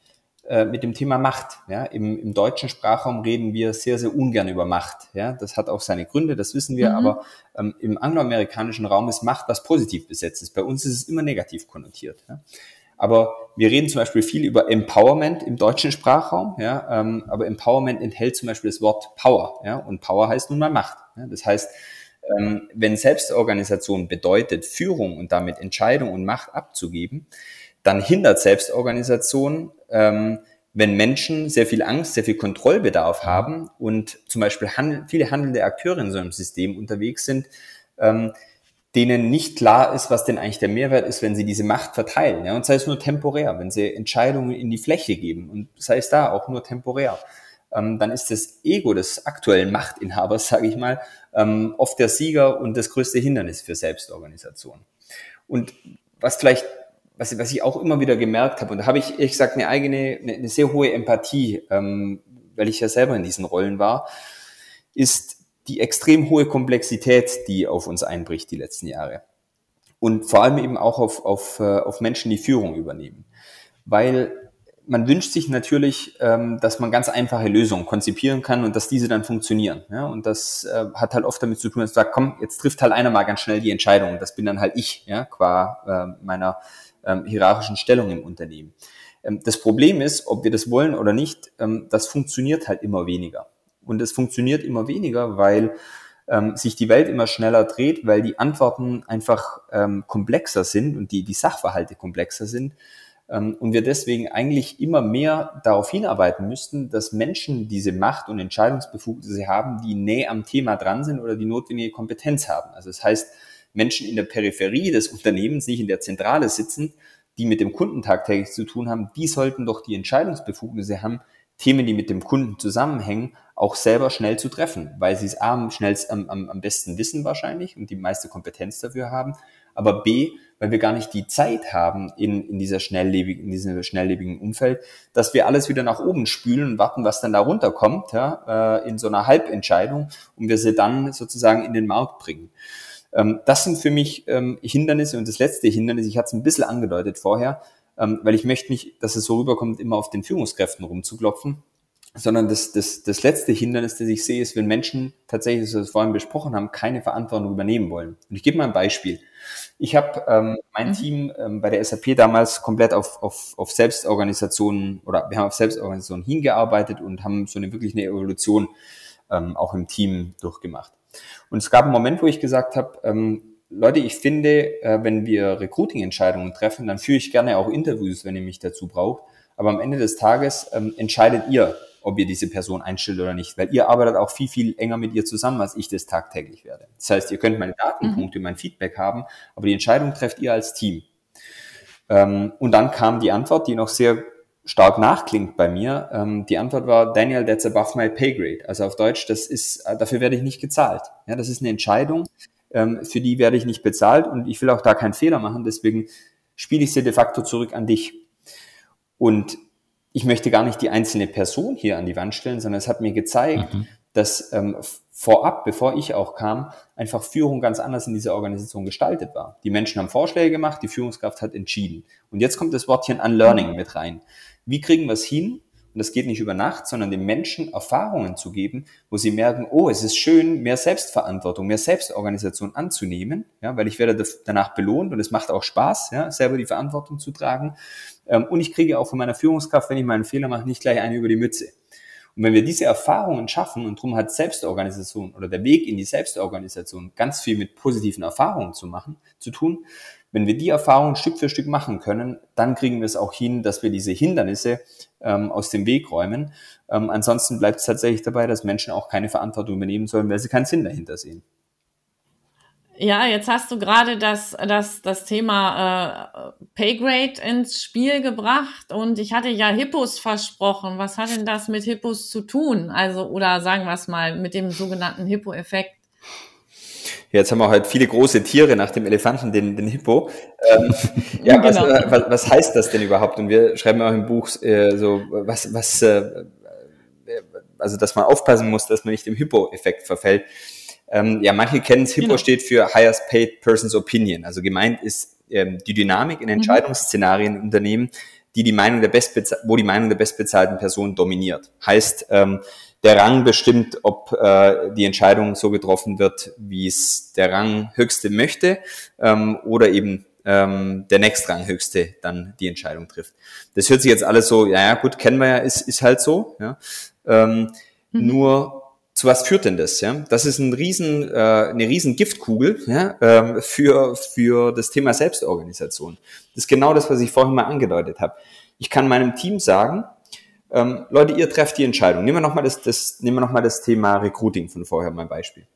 äh, mit dem Thema Macht. Ja? Im, Im deutschen Sprachraum reden wir sehr, sehr ungern über Macht. Ja? Das hat auch seine Gründe, das wissen wir, mhm. aber ähm, im angloamerikanischen Raum ist Macht was positiv besetzt ist. Bei uns ist es immer negativ konnotiert. Ja? Aber wir reden zum Beispiel viel über Empowerment im deutschen Sprachraum, ja, ähm, aber Empowerment enthält zum Beispiel das Wort Power, ja, und Power heißt nun mal Macht. Ja? Das heißt, ähm, wenn Selbstorganisation bedeutet, Führung und damit Entscheidung und Macht abzugeben, dann hindert Selbstorganisation, ähm, wenn Menschen sehr viel Angst, sehr viel Kontrollbedarf haben und zum Beispiel handel viele handelnde Akteure in so einem System unterwegs sind, ähm, denen nicht klar ist, was denn eigentlich der Mehrwert ist, wenn sie diese Macht verteilen. Ja? Und sei es nur temporär, wenn sie Entscheidungen in die Fläche geben und sei es da auch nur temporär ähm, dann ist das Ego des aktuellen Machtinhabers, sage ich mal, ähm, oft der Sieger und das größte Hindernis für Selbstorganisation. Und was vielleicht, was, was ich auch immer wieder gemerkt habe, und da habe ich ehrlich gesagt eine eigene, eine, eine sehr hohe Empathie, ähm, weil ich ja selber in diesen Rollen war, ist die extrem hohe Komplexität, die auf uns einbricht die letzten Jahre. Und vor allem eben auch auf, auf, äh, auf Menschen, die Führung übernehmen. Weil man wünscht sich natürlich, ähm, dass man ganz einfache Lösungen konzipieren kann und dass diese dann funktionieren. Ja? Und das äh, hat halt oft damit zu tun, dass du sagst, komm, jetzt trifft halt einer mal ganz schnell die Entscheidung. Das bin dann halt ich, ja, qua äh, meiner ähm, hierarchischen Stellung im Unternehmen. Ähm, das Problem ist, ob wir das wollen oder nicht, ähm, das funktioniert halt immer weniger. Und es funktioniert immer weniger, weil ähm, sich die Welt immer schneller dreht, weil die Antworten einfach ähm, komplexer sind und die, die Sachverhalte komplexer sind und wir deswegen eigentlich immer mehr darauf hinarbeiten müssten, dass Menschen diese Macht und Entscheidungsbefugnisse haben, die näher am Thema dran sind oder die notwendige Kompetenz haben. Also das heißt, Menschen in der Peripherie des Unternehmens, nicht in der Zentrale sitzen, die mit dem Kunden tagtäglich zu tun haben, die sollten doch die Entscheidungsbefugnisse haben, Themen, die mit dem Kunden zusammenhängen, auch selber schnell zu treffen, weil sie es am, schnellst, am, am besten wissen wahrscheinlich und die meiste Kompetenz dafür haben, aber B, weil wir gar nicht die Zeit haben in, in, dieser schnelllebigen, in diesem schnelllebigen Umfeld, dass wir alles wieder nach oben spülen und warten, was dann da runterkommt, ja, äh, in so einer Halbentscheidung und wir sie dann sozusagen in den Markt bringen. Ähm, das sind für mich ähm, Hindernisse und das letzte Hindernis, ich hatte es ein bisschen angedeutet vorher, ähm, weil ich möchte nicht, dass es so rüberkommt, immer auf den Führungskräften rumzuklopfen. sondern das, das, das letzte Hindernis, das ich sehe, ist, wenn Menschen tatsächlich, so wir es vorhin besprochen haben, keine Verantwortung übernehmen wollen. Und ich gebe mal ein Beispiel. Ich habe ähm, mein mhm. Team ähm, bei der SAP damals komplett auf, auf, auf Selbstorganisationen oder wir haben auf Selbstorganisationen hingearbeitet und haben so eine wirklich eine Evolution ähm, auch im Team durchgemacht. Und es gab einen Moment, wo ich gesagt habe, ähm, Leute, ich finde, äh, wenn wir Recruiting-Entscheidungen treffen, dann führe ich gerne auch Interviews, wenn ihr mich dazu braucht. Aber am Ende des Tages ähm, entscheidet ihr, ob ihr diese Person einstellt oder nicht, weil ihr arbeitet auch viel, viel enger mit ihr zusammen, als ich das tagtäglich werde. Das heißt, ihr könnt meine Datenpunkte, mhm. mein Feedback haben, aber die Entscheidung trefft ihr als Team. Ähm, und dann kam die Antwort, die noch sehr stark nachklingt bei mir. Ähm, die Antwort war, Daniel, that's above my pay grade. Also auf Deutsch, das ist, äh, dafür werde ich nicht gezahlt. Ja, das ist eine Entscheidung, ähm, für die werde ich nicht bezahlt und ich will auch da keinen Fehler machen. Deswegen spiele ich sie de facto zurück an dich. Und ich möchte gar nicht die einzelne Person hier an die Wand stellen, sondern es hat mir gezeigt, mhm. dass ähm, vorab, bevor ich auch kam, einfach Führung ganz anders in dieser Organisation gestaltet war. Die Menschen haben Vorschläge gemacht, die Führungskraft hat entschieden. Und jetzt kommt das Wortchen Unlearning mit rein. Wie kriegen wir es hin, und das geht nicht über Nacht, sondern den Menschen Erfahrungen zu geben, wo sie merken, oh, es ist schön, mehr Selbstverantwortung, mehr Selbstorganisation anzunehmen, ja, weil ich werde danach belohnt und es macht auch Spaß, ja, selber die Verantwortung zu tragen. Ähm, und ich kriege auch von meiner Führungskraft, wenn ich mal einen Fehler mache, nicht gleich eine über die Mütze. Und wenn wir diese Erfahrungen schaffen, und darum hat Selbstorganisation oder der Weg in die Selbstorganisation ganz viel mit positiven Erfahrungen zu machen, zu tun, wenn wir die Erfahrungen Stück für Stück machen können, dann kriegen wir es auch hin, dass wir diese Hindernisse ähm, aus dem Weg räumen. Ähm, ansonsten bleibt es tatsächlich dabei, dass Menschen auch keine Verantwortung übernehmen sollen, weil sie keinen Sinn dahinter sehen. Ja, jetzt hast du gerade das, das, das Thema äh, Paygrade ins Spiel gebracht und ich hatte ja Hippos versprochen. Was hat denn das mit Hippos zu tun? Also, oder sagen wir es mal, mit dem sogenannten Hippo-Effekt? Jetzt haben wir halt viele große Tiere nach dem Elefanten, den, den Hippo. Ähm, ja, genau. was, was, was heißt das denn überhaupt? Und wir schreiben auch im Buch äh, so, was, was, äh, also dass man aufpassen muss, dass man nicht dem Hippo-Effekt verfällt. Ähm, ja, manche kennen es, Hippo genau. steht für Highest Paid Person's Opinion. Also gemeint ist ähm, die Dynamik in mhm. Entscheidungsszenarien in Unternehmen, die die Meinung der wo die Meinung der bestbezahlten Person dominiert. Heißt, ähm, der Rang bestimmt, ob äh, die Entscheidung so getroffen wird, wie es der Ranghöchste möchte ähm, oder eben ähm, der Nächstranghöchste dann die Entscheidung trifft. Das hört sich jetzt alles so, ja, ja gut, kennen wir ja, ist, ist halt so. Ja. Ähm, mhm. Nur zu was führt denn das? Ja? Das ist ein riesen, äh, eine riesen Giftkugel ja, ähm, für, für das Thema Selbstorganisation. Das ist genau das, was ich vorhin mal angedeutet habe. Ich kann meinem Team sagen, ähm, Leute, ihr trefft die Entscheidung. Nehmen wir nochmal das, das, nehmen wir noch das Thema Recruiting von vorher, mein Beispiel.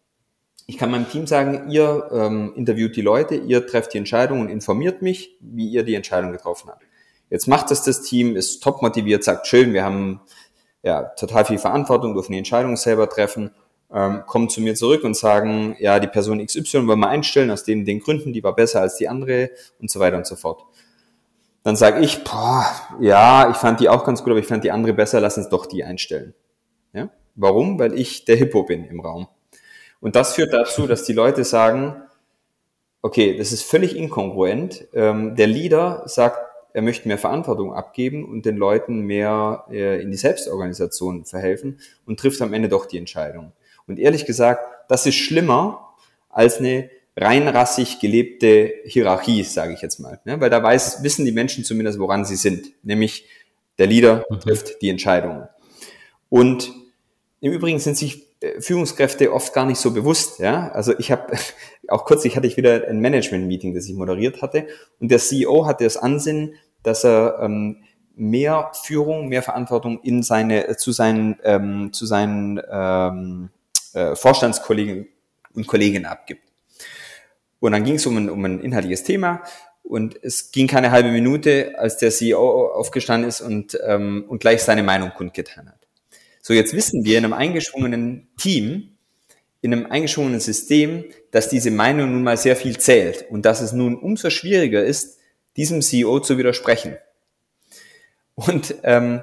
Ich kann meinem Team sagen, ihr ähm, interviewt die Leute, ihr trefft die Entscheidung und informiert mich, wie ihr die Entscheidung getroffen habt. Jetzt macht das das Team, ist top motiviert, sagt, schön, wir haben ja, total viel Verantwortung, dürfen die Entscheidung selber treffen, ähm, kommen zu mir zurück und sagen, ja, die Person XY wollen wir einstellen, aus den, den Gründen, die war besser als die andere und so weiter und so fort. Dann sage ich, boah, ja, ich fand die auch ganz gut, aber ich fand die andere besser, lass uns doch die einstellen. Ja? Warum? Weil ich der Hippo bin im Raum. Und das führt dazu, dass die Leute sagen, okay, das ist völlig inkongruent. Ähm, der Leader sagt, er möchte mehr Verantwortung abgeben und den Leuten mehr äh, in die Selbstorganisation verhelfen und trifft am Ende doch die Entscheidung. Und ehrlich gesagt, das ist schlimmer als eine reinrassig gelebte Hierarchie, sage ich jetzt mal. Ja, weil da weiß, wissen die Menschen zumindest, woran sie sind. Nämlich der Leader mhm. trifft die Entscheidungen. Und im Übrigen sind sich äh, Führungskräfte oft gar nicht so bewusst. Ja? Also ich habe auch kürzlich hatte ich wieder ein Management-Meeting, das ich moderiert hatte, und der CEO hatte das Ansinnen, dass er ähm, mehr Führung, mehr Verantwortung in seine zu seinen ähm, zu seinen ähm, äh, Vorstandskollegen und Kolleginnen abgibt. Und dann ging es um ein, um ein inhaltliches Thema und es ging keine halbe Minute, als der CEO aufgestanden ist und, ähm, und gleich seine Meinung kundgetan hat. So, jetzt wissen wir in einem eingeschwungenen Team, in einem eingeschwungenen System, dass diese Meinung nun mal sehr viel zählt und dass es nun umso schwieriger ist, diesem CEO zu widersprechen. Und ähm,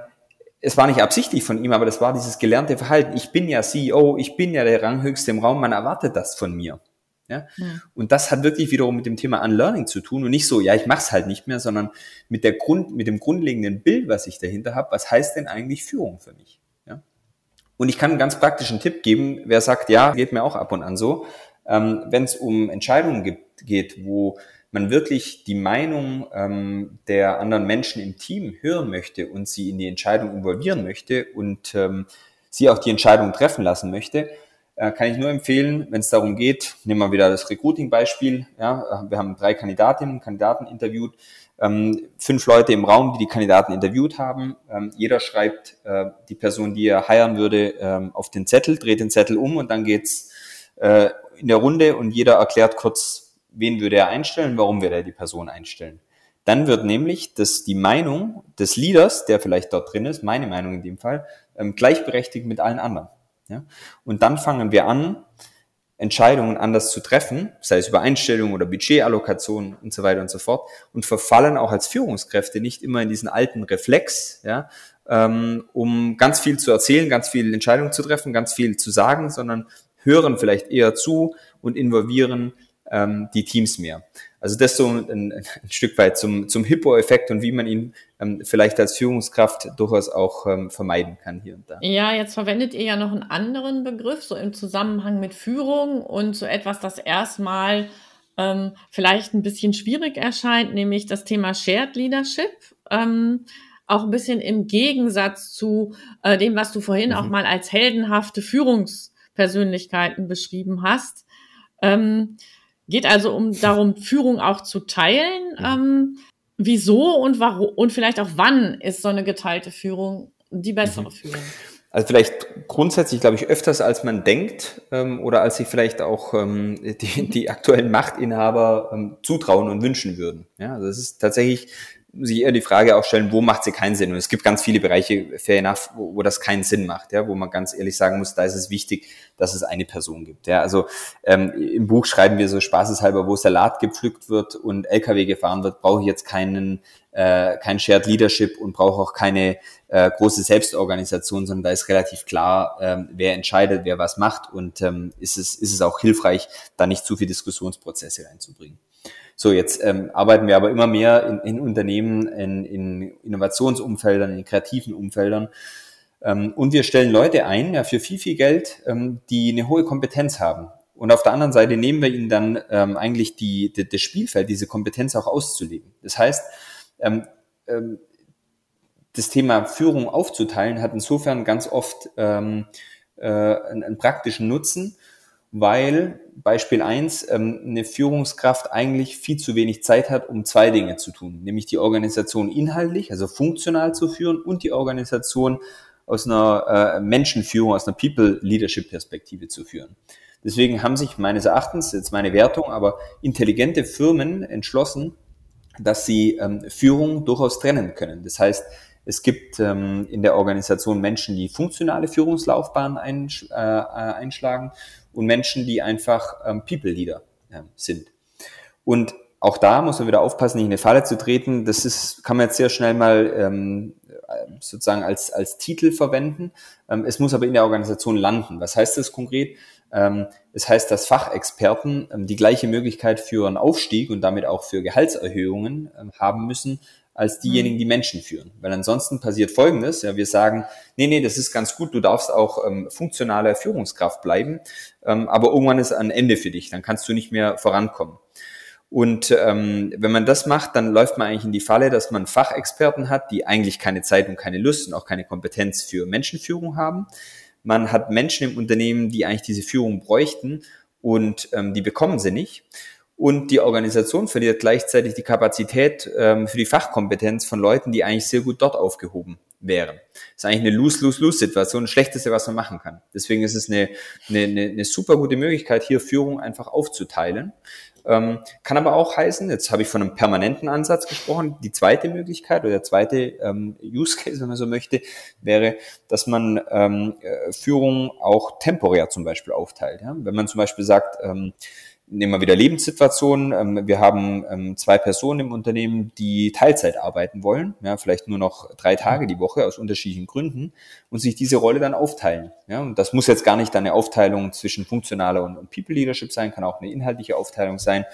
es war nicht absichtlich von ihm, aber das war dieses gelernte Verhalten. Ich bin ja CEO, ich bin ja der Ranghöchste im Raum, man erwartet das von mir. Ja? ja? Und das hat wirklich wiederum mit dem Thema Unlearning zu tun und nicht so, ja, ich mache es halt nicht mehr, sondern mit, der Grund, mit dem grundlegenden Bild, was ich dahinter habe, was heißt denn eigentlich Führung für mich? Ja? Und ich kann einen ganz praktischen Tipp geben, wer sagt, ja, geht mir auch ab und an so, ähm, wenn es um Entscheidungen gibt, geht, wo man wirklich die Meinung ähm, der anderen Menschen im Team hören möchte und sie in die Entscheidung involvieren möchte und ähm, sie auch die Entscheidung treffen lassen möchte, äh, kann ich nur empfehlen, wenn es darum geht, nehmen wir wieder das Recruiting-Beispiel, ja, wir haben drei Kandidatinnen und Kandidaten interviewt, ähm, fünf Leute im Raum, die die Kandidaten interviewt haben. Ähm, jeder schreibt äh, die Person, die er heiren würde, ähm, auf den Zettel, dreht den Zettel um und dann geht's äh, in der Runde und jeder erklärt kurz, wen würde er einstellen, warum würde er die Person einstellen. Dann wird nämlich das, die Meinung des Leaders, der vielleicht dort drin ist, meine Meinung in dem Fall, ähm, gleichberechtigt mit allen anderen. Ja? Und dann fangen wir an, Entscheidungen anders zu treffen, sei es über Einstellungen oder Budgetallokation und so weiter und so fort, und verfallen auch als Führungskräfte nicht immer in diesen alten Reflex, ja, ähm, um ganz viel zu erzählen, ganz viel Entscheidungen zu treffen, ganz viel zu sagen, sondern hören vielleicht eher zu und involvieren ähm, die Teams mehr. Also das so ein, ein Stück weit zum, zum Hippo-Effekt und wie man ihn ähm, vielleicht als Führungskraft durchaus auch ähm, vermeiden kann hier und da. Ja, jetzt verwendet ihr ja noch einen anderen Begriff, so im Zusammenhang mit Führung und so etwas, das erstmal ähm, vielleicht ein bisschen schwierig erscheint, nämlich das Thema Shared Leadership. Ähm, auch ein bisschen im Gegensatz zu äh, dem, was du vorhin mhm. auch mal als heldenhafte Führungspersönlichkeiten beschrieben hast. Ähm, Geht also um darum, Führung auch zu teilen. Ähm, wieso und warum und vielleicht auch wann ist so eine geteilte Führung die bessere mhm. Führung? Also vielleicht grundsätzlich, glaube ich, öfters als man denkt ähm, oder als sich vielleicht auch ähm, die, die aktuellen Machtinhaber ähm, zutrauen und wünschen würden. Ja, also das ist tatsächlich sich eher die Frage auch stellen, wo macht sie keinen Sinn? Und es gibt ganz viele Bereiche, fair enough, wo, wo das keinen Sinn macht, ja, wo man ganz ehrlich sagen muss, da ist es wichtig, dass es eine Person gibt. Ja, also ähm, im Buch schreiben wir so spaßeshalber, wo Salat gepflückt wird und LKW gefahren wird, brauche ich jetzt keinen äh, kein Shared Leadership und brauche auch keine äh, große Selbstorganisation, sondern da ist relativ klar, ähm, wer entscheidet, wer was macht und ähm, ist es ist es auch hilfreich, da nicht zu viel Diskussionsprozesse reinzubringen. So, jetzt ähm, arbeiten wir aber immer mehr in, in Unternehmen, in, in Innovationsumfeldern, in kreativen Umfeldern. Ähm, und wir stellen Leute ein, ja, für viel, viel Geld, ähm, die eine hohe Kompetenz haben. Und auf der anderen Seite nehmen wir ihnen dann ähm, eigentlich die, die, das Spielfeld, diese Kompetenz auch auszuleben. Das heißt, ähm, ähm, das Thema Führung aufzuteilen hat insofern ganz oft ähm, äh, einen, einen praktischen Nutzen, weil Beispiel eins ähm, eine Führungskraft eigentlich viel zu wenig Zeit hat, um zwei Dinge zu tun, nämlich die Organisation inhaltlich, also funktional zu führen und die Organisation aus einer äh, Menschenführung, aus einer People-Leadership-Perspektive zu führen. Deswegen haben sich meines Erachtens, jetzt meine Wertung, aber intelligente Firmen entschlossen, dass sie ähm, Führung durchaus trennen können. Das heißt, es gibt ähm, in der Organisation Menschen, die funktionale Führungslaufbahnen einsch äh, äh einschlagen und Menschen, die einfach ähm, People-Leader äh, sind. Und auch da muss man wieder aufpassen, nicht in eine Falle zu treten. Das ist, kann man jetzt sehr schnell mal ähm, sozusagen als, als Titel verwenden. Ähm, es muss aber in der Organisation landen. Was heißt das konkret? Ähm, es heißt, dass Fachexperten ähm, die gleiche Möglichkeit für einen Aufstieg und damit auch für Gehaltserhöhungen ähm, haben müssen, als diejenigen, mhm. die Menschen führen. Weil ansonsten passiert Folgendes, ja, wir sagen, nee, nee, das ist ganz gut, du darfst auch ähm, funktionale Führungskraft bleiben, ähm, aber irgendwann ist ein Ende für dich, dann kannst du nicht mehr vorankommen. Und ähm, wenn man das macht, dann läuft man eigentlich in die Falle, dass man Fachexperten hat, die eigentlich keine Zeit und keine Lust und auch keine Kompetenz für Menschenführung haben. Man hat Menschen im Unternehmen, die eigentlich diese Führung bräuchten und ähm, die bekommen sie nicht und die Organisation verliert gleichzeitig die Kapazität ähm, für die Fachkompetenz von Leuten, die eigentlich sehr gut dort aufgehoben wären. Das ist eigentlich eine Lose-Lose-Lose-Situation, das Schlechteste, was man machen kann. Deswegen ist es eine, eine, eine, super gute Möglichkeit, hier Führung einfach aufzuteilen. Ähm, kann aber auch heißen, jetzt habe ich von einem permanenten Ansatz gesprochen, die zweite Möglichkeit oder der zweite ähm, Use Case, wenn man so möchte, wäre, dass man ähm, äh, Führung auch temporär zum Beispiel aufteilt. Ja? Wenn man zum Beispiel sagt, ähm, nehmen wir wieder Lebenssituationen. Ähm, wir haben ähm, zwei Personen im Unternehmen, die Teilzeit arbeiten wollen, ja, vielleicht nur noch drei Tage die Woche aus unterschiedlichen Gründen und sich diese Rolle dann aufteilen. Ja, und das muss jetzt gar nicht eine Aufteilung zwischen funktionaler und, und People Leadership sein, kann auch eine inhaltliche Aufteilung sein.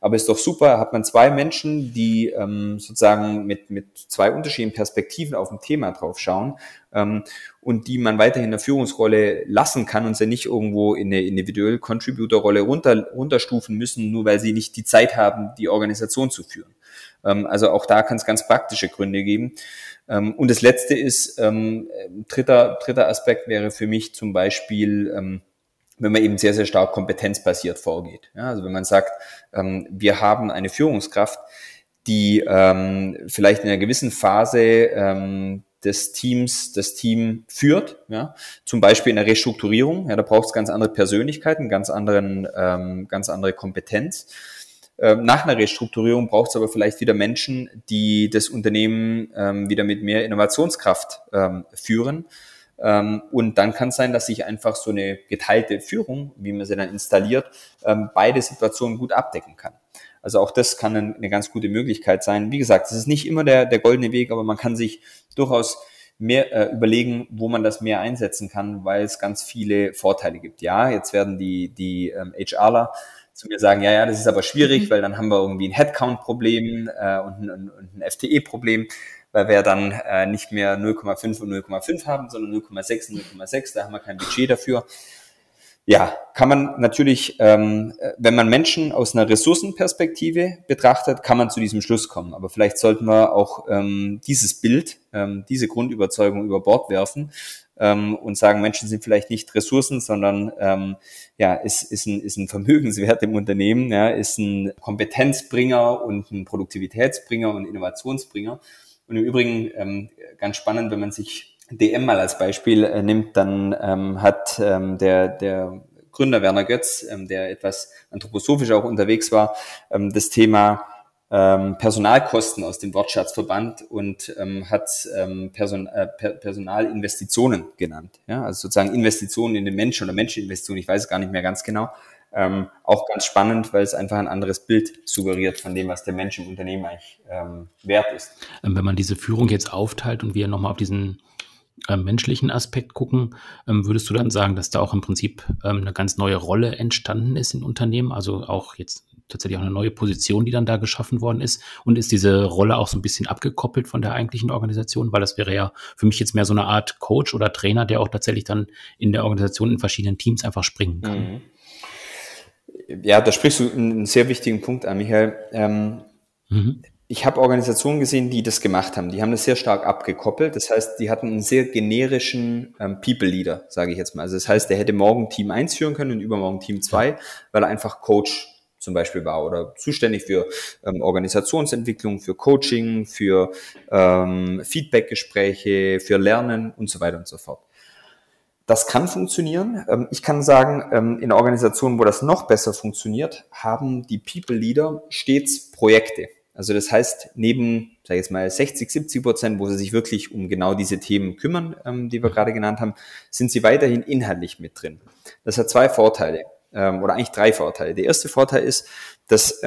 Aber ist doch super, hat man zwei Menschen, die ähm, sozusagen mit, mit zwei unterschiedlichen Perspektiven auf ein Thema drauf schauen ähm, und die man weiterhin in der Führungsrolle lassen kann und sie nicht irgendwo in eine individuelle Contributor-Rolle runter, runterstufen müssen, nur weil sie nicht die Zeit haben, die Organisation zu führen. Ähm, also auch da kann es ganz praktische Gründe geben. Ähm, und das Letzte ist, ähm, dritter, dritter Aspekt wäre für mich zum Beispiel, ähm, wenn man eben sehr, sehr stark kompetenzbasiert vorgeht. Ja, also wenn man sagt, ähm, wir haben eine Führungskraft, die ähm, vielleicht in einer gewissen Phase ähm, des Teams, das Team führt, ja, zum Beispiel in der Restrukturierung, ja, da braucht es ganz andere Persönlichkeiten, ganz anderen, ähm, ganz andere Kompetenz. Ähm, nach einer Restrukturierung braucht es aber vielleicht wieder Menschen, die das Unternehmen ähm, wieder mit mehr Innovationskraft ähm, führen und dann kann es sein, dass sich einfach so eine geteilte Führung, wie man sie dann installiert, ähm, beide Situationen gut abdecken kann. Also auch das kann eine ganz gute Möglichkeit sein. Wie gesagt, es ist nicht immer der, der goldene Weg, aber man kann sich durchaus mehr äh, überlegen, wo man das mehr einsetzen kann, weil es ganz viele Vorteile gibt. Ja, jetzt werden die, die ähm, HRler zu mir sagen, ja, ja, das ist aber schwierig, mhm. weil dann haben wir irgendwie ein Headcount-Problem äh, und ein, und ein FTE-Problem weil wir dann äh, nicht mehr 0,5 und 0,5 haben, sondern 0,6 und 0,6. Da haben wir kein Budget dafür. Ja, kann man natürlich, ähm, wenn man Menschen aus einer Ressourcenperspektive betrachtet, kann man zu diesem Schluss kommen. Aber vielleicht sollten wir auch ähm, dieses Bild, ähm, diese Grundüberzeugung über Bord werfen ähm, und sagen, Menschen sind vielleicht nicht Ressourcen, sondern ähm, ja, ist, ist, ein, ist ein Vermögenswert im Unternehmen, ja, ist ein Kompetenzbringer und ein Produktivitätsbringer und Innovationsbringer. Und im Übrigen ähm, ganz spannend, wenn man sich DM mal als Beispiel äh, nimmt, dann ähm, hat ähm, der, der Gründer Werner Götz, ähm, der etwas anthroposophisch auch unterwegs war, ähm, das Thema ähm, Personalkosten aus dem Wortschatz verbannt und ähm, hat ähm, Person, äh, per Personalinvestitionen genannt. Ja? Also sozusagen Investitionen in den Menschen oder Menscheninvestitionen, ich weiß es gar nicht mehr ganz genau. Ähm, auch ganz spannend, weil es einfach ein anderes Bild suggeriert von dem, was der Mensch im Unternehmen eigentlich ähm, wert ist. Ähm, wenn man diese Führung jetzt aufteilt und wir nochmal auf diesen äh, menschlichen Aspekt gucken, ähm, würdest du dann sagen, dass da auch im Prinzip ähm, eine ganz neue Rolle entstanden ist in Unternehmen? Also auch jetzt tatsächlich auch eine neue Position, die dann da geschaffen worden ist? Und ist diese Rolle auch so ein bisschen abgekoppelt von der eigentlichen Organisation? Weil das wäre ja für mich jetzt mehr so eine Art Coach oder Trainer, der auch tatsächlich dann in der Organisation in verschiedenen Teams einfach springen kann. Mhm ja, da sprichst du einen sehr wichtigen Punkt an, Michael. Ähm, mhm. Ich habe Organisationen gesehen, die das gemacht haben. Die haben das sehr stark abgekoppelt. Das heißt, die hatten einen sehr generischen ähm, People-Leader, sage ich jetzt mal. Also das heißt, der hätte morgen Team 1 führen können und übermorgen Team 2, weil er einfach Coach zum Beispiel war oder zuständig für ähm, Organisationsentwicklung, für Coaching, für ähm, Feedbackgespräche, für Lernen und so weiter und so fort. Das kann funktionieren. Ähm, ich kann sagen, ähm, in Organisationen, wo das noch besser funktioniert, haben die People Leader stets Projekte. Also das heißt, neben, sag ich jetzt mal, 60, 70 Prozent, wo sie sich wirklich um genau diese Themen kümmern, ähm, die wir gerade genannt haben, sind sie weiterhin inhaltlich mit drin. Das hat zwei Vorteile oder eigentlich drei Vorteile. Der erste Vorteil ist, dass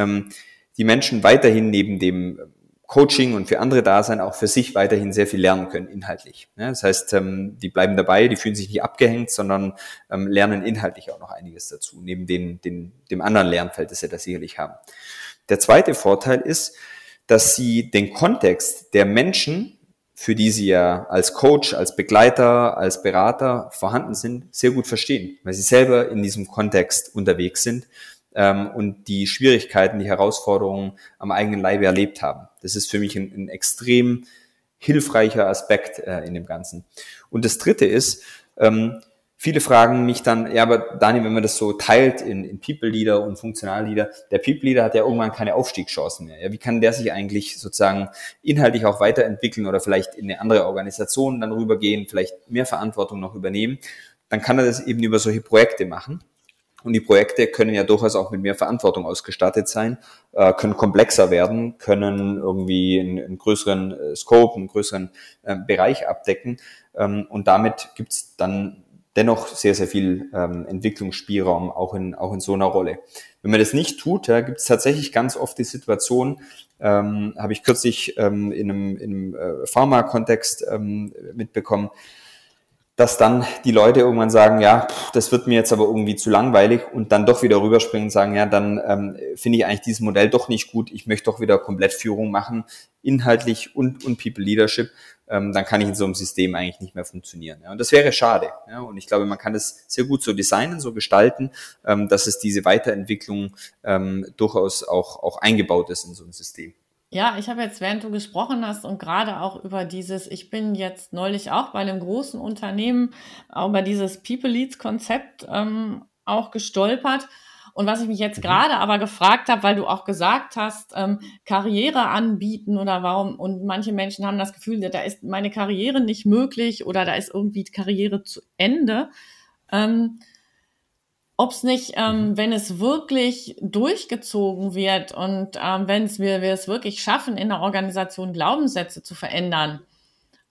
die Menschen weiterhin neben dem Coaching und für andere da sein, auch für sich weiterhin sehr viel lernen können, inhaltlich. das heißt, ähm, die bleiben dabei, die fühlen sich nicht abgehängt, sondern ähm, lernen inhaltlich auch noch einiges dazu, neben den, den, dem anderen Lernfeld, das sie da sicherlich haben. Der zweite Vorteil ist, dass sie den Kontext der Menschen, für die sie ja als Coach, als Begleiter, als Berater vorhanden sind, sehr gut verstehen, weil sie selber in diesem Kontext unterwegs sind ähm, und die Schwierigkeiten, die Herausforderungen am eigenen Leibe erlebt haben. Das ist für mich ein, ein extrem hilfreicher Aspekt äh, in dem Ganzen. Und das Dritte ist, ähm, viele fragen mich dann, ja, aber Daniel, wenn man das so teilt in, in People Leader und Funktional Leader, der People Leader hat ja irgendwann keine Aufstiegschancen mehr. Ja, wie kann der sich eigentlich sozusagen inhaltlich auch weiterentwickeln oder vielleicht in eine andere Organisation dann rübergehen, vielleicht mehr Verantwortung noch übernehmen? Dann kann er das eben über solche Projekte machen. Und die Projekte können ja durchaus auch mit mehr Verantwortung ausgestattet sein, äh, können komplexer werden, können irgendwie einen, größeren äh, Scope, einen größeren äh, Bereich abdecken. Ähm, und damit gibt's dann dennoch sehr, sehr viel ähm, Entwicklungsspielraum auch in, auch in so einer Rolle. Wenn man das nicht tut, ja, gibt es tatsächlich ganz oft die Situation, ähm, habe ich kürzlich ähm, in einem, in einem äh, Pharma-Kontext ähm, mitbekommen, dass dann die Leute irgendwann sagen, ja, pff, das wird mir jetzt aber irgendwie zu langweilig und dann doch wieder rüberspringen und sagen, ja, dann ähm, finde ich eigentlich dieses Modell doch nicht gut, ich möchte doch wieder komplett Führung machen, inhaltlich und, und People Leadership, ähm, dann kann ich in so einem System eigentlich nicht mehr funktionieren. Ja. Und das wäre schade. Ja. Und ich glaube, man kann das sehr gut so designen, so gestalten, ähm, dass es diese Weiterentwicklung ähm, durchaus auch, auch eingebaut ist in so ein System. Ja, ich habe jetzt, während du gesprochen hast und gerade auch über dieses, ich bin jetzt neulich auch bei einem großen Unternehmen über dieses People Leads Konzept ähm, auch gestolpert. Und was ich mich jetzt mhm. gerade aber gefragt habe, weil du auch gesagt hast, ähm, Karriere anbieten oder warum, und manche Menschen haben das Gefühl, da ist meine Karriere nicht möglich oder da ist irgendwie Karriere zu Ende. Ähm, ob es nicht, ähm, mhm. wenn es wirklich durchgezogen wird und ähm, wenn es wir, wir es wirklich schaffen, in der Organisation Glaubenssätze zu verändern,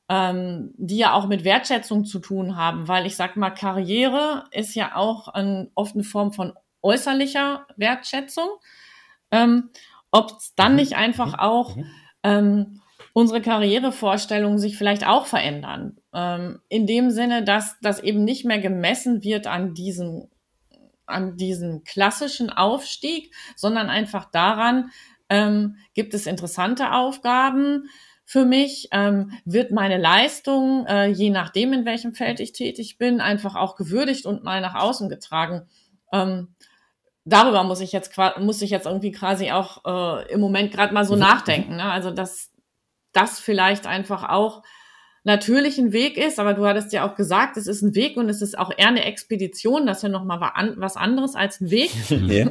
ähm, die ja auch mit Wertschätzung zu tun haben, weil ich sag mal, Karriere ist ja auch ein, oft eine Form von äußerlicher Wertschätzung. Ähm, ob es dann mhm. nicht einfach mhm. auch ähm, unsere Karrierevorstellungen sich vielleicht auch verändern. Ähm, in dem Sinne, dass das eben nicht mehr gemessen wird an diesem an diesem klassischen Aufstieg, sondern einfach daran, ähm, gibt es interessante Aufgaben für mich, ähm, wird meine Leistung, äh, je nachdem, in welchem Feld ich tätig bin, einfach auch gewürdigt und mal nach außen getragen. Ähm, darüber muss ich jetzt muss ich jetzt irgendwie quasi auch äh, im Moment gerade mal so mhm. nachdenken. Ne? Also dass das vielleicht einfach auch natürlich ein Weg ist, aber du hattest ja auch gesagt, es ist ein Weg und es ist auch eher eine Expedition, das ist ja nochmal was anderes als ein Weg. Ja.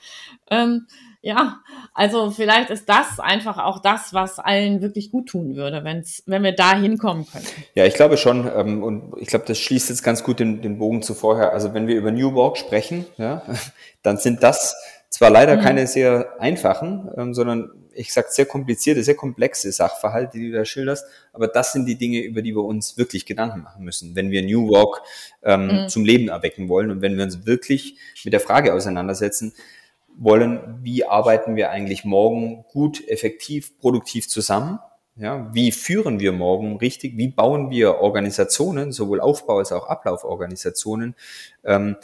ähm, ja, also vielleicht ist das einfach auch das, was allen wirklich gut tun würde, wenn's, wenn wir da hinkommen können. Ja, ich glaube schon. Ähm, und ich glaube, das schließt jetzt ganz gut den, den Bogen zu vorher. Also wenn wir über New Work sprechen, ja, dann sind das zwar leider mhm. keine sehr einfachen, ähm, sondern ich sag sehr komplizierte, sehr komplexe Sachverhalte, die du da schilderst, aber das sind die Dinge, über die wir uns wirklich Gedanken machen müssen, wenn wir New Work ähm, mhm. zum Leben erwecken wollen und wenn wir uns wirklich mit der Frage auseinandersetzen wollen, wie arbeiten wir eigentlich morgen gut, effektiv, produktiv zusammen? Ja, wie führen wir morgen richtig? Wie bauen wir Organisationen, sowohl Aufbau als auch Ablauforganisationen, ähm,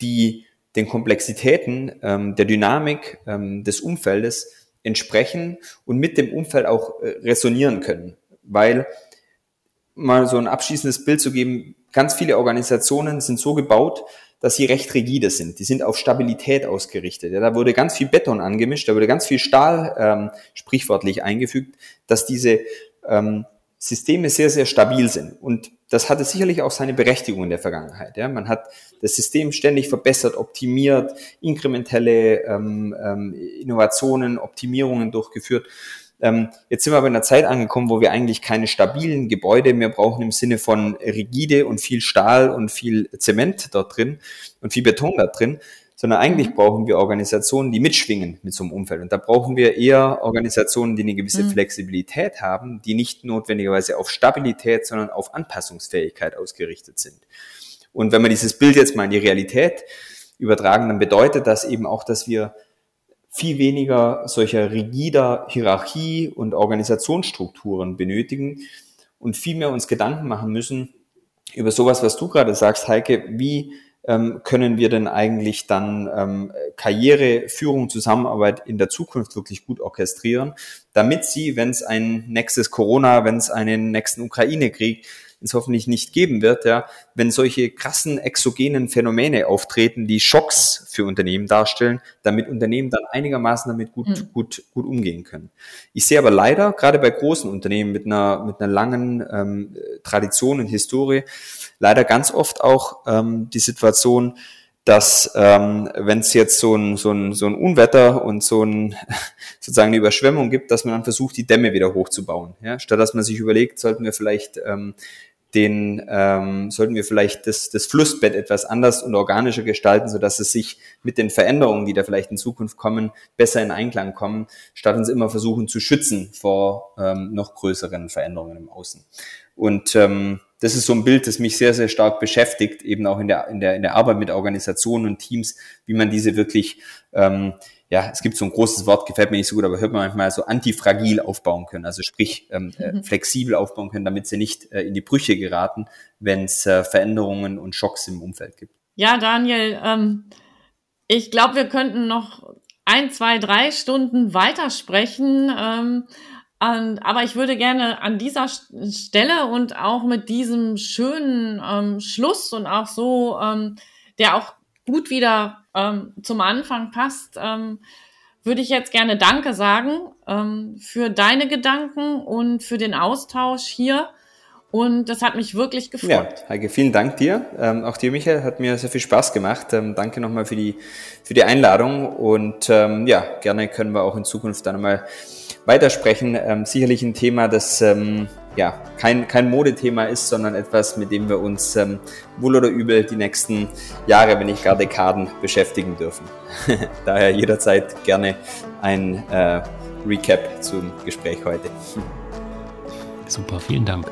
die den Komplexitäten ähm, der Dynamik ähm, des Umfeldes entsprechen und mit dem Umfeld auch äh, resonieren können. Weil mal so ein abschließendes Bild zu geben, ganz viele Organisationen sind so gebaut, dass sie recht rigide sind. Die sind auf Stabilität ausgerichtet. Ja, da wurde ganz viel Beton angemischt, da wurde ganz viel Stahl ähm, sprichwörtlich eingefügt, dass diese ähm, Systeme sehr, sehr stabil sind. Und das hatte sicherlich auch seine Berechtigung in der Vergangenheit. Ja. Man hat das System ständig verbessert, optimiert, inkrementelle ähm, ähm, Innovationen, Optimierungen durchgeführt. Ähm, jetzt sind wir aber in einer Zeit angekommen, wo wir eigentlich keine stabilen Gebäude mehr brauchen im Sinne von rigide und viel Stahl und viel Zement dort drin und viel Beton da drin, sondern eigentlich mhm. brauchen wir Organisationen, die mitschwingen mit so einem Umfeld. Und da brauchen wir eher Organisationen, die eine gewisse mhm. Flexibilität haben, die nicht notwendigerweise auf Stabilität, sondern auf Anpassungsfähigkeit ausgerichtet sind. Und wenn wir dieses Bild jetzt mal in die Realität übertragen, dann bedeutet das eben auch, dass wir viel weniger solcher rigider Hierarchie und Organisationsstrukturen benötigen und viel mehr uns Gedanken machen müssen über sowas, was du gerade sagst, Heike, wie können wir denn eigentlich dann ähm, Karriere, Führung, Zusammenarbeit in der Zukunft wirklich gut orchestrieren, damit sie, wenn es ein nächstes Corona, wenn es einen nächsten Ukraine-Krieg es hoffentlich nicht geben wird, ja, wenn solche krassen exogenen Phänomene auftreten, die Schocks für Unternehmen darstellen, damit Unternehmen dann einigermaßen damit gut, mhm. gut, gut umgehen können. Ich sehe aber leider, gerade bei großen Unternehmen mit einer, mit einer langen ähm, Tradition und Historie, leider ganz oft auch ähm, die Situation, dass ähm, wenn es jetzt so ein, so, ein, so ein Unwetter und so ein sozusagen eine Überschwemmung gibt, dass man dann versucht, die Dämme wieder hochzubauen. Ja? Statt dass man sich überlegt, sollten wir vielleicht ähm, den ähm, sollten wir vielleicht das, das Flussbett etwas anders und organischer gestalten, so dass es sich mit den Veränderungen, die da vielleicht in Zukunft kommen, besser in Einklang kommen, statt uns immer versuchen zu schützen vor ähm, noch größeren Veränderungen im Außen. Und ähm, das ist so ein Bild, das mich sehr, sehr stark beschäftigt, eben auch in der, in der, in der Arbeit mit Organisationen und Teams, wie man diese wirklich, ähm, ja, es gibt so ein großes Wort, gefällt mir nicht so gut, aber hört man manchmal so antifragil aufbauen können, also sprich ähm, äh, mhm. flexibel aufbauen können, damit sie nicht äh, in die Brüche geraten, wenn es äh, Veränderungen und Schocks im Umfeld gibt. Ja, Daniel, ähm, ich glaube, wir könnten noch ein, zwei, drei Stunden weitersprechen. Ähm, und, aber ich würde gerne an dieser Stelle und auch mit diesem schönen ähm, Schluss und auch so, ähm, der auch gut wieder ähm, zum Anfang passt, ähm, würde ich jetzt gerne Danke sagen ähm, für deine Gedanken und für den Austausch hier. Und das hat mich wirklich gefreut. Ja, Heike, vielen Dank dir. Ähm, auch dir, Michael, hat mir sehr viel Spaß gemacht. Ähm, danke nochmal für die, für die Einladung. Und ähm, ja, gerne können wir auch in Zukunft dann mal weitersprechen. Ähm, sicherlich ein Thema, das ähm, ja kein, kein Modethema ist, sondern etwas, mit dem wir uns ähm, wohl oder übel die nächsten Jahre, wenn nicht gar Dekaden, beschäftigen dürfen. Daher jederzeit gerne ein äh, Recap zum Gespräch heute. Super, vielen Dank.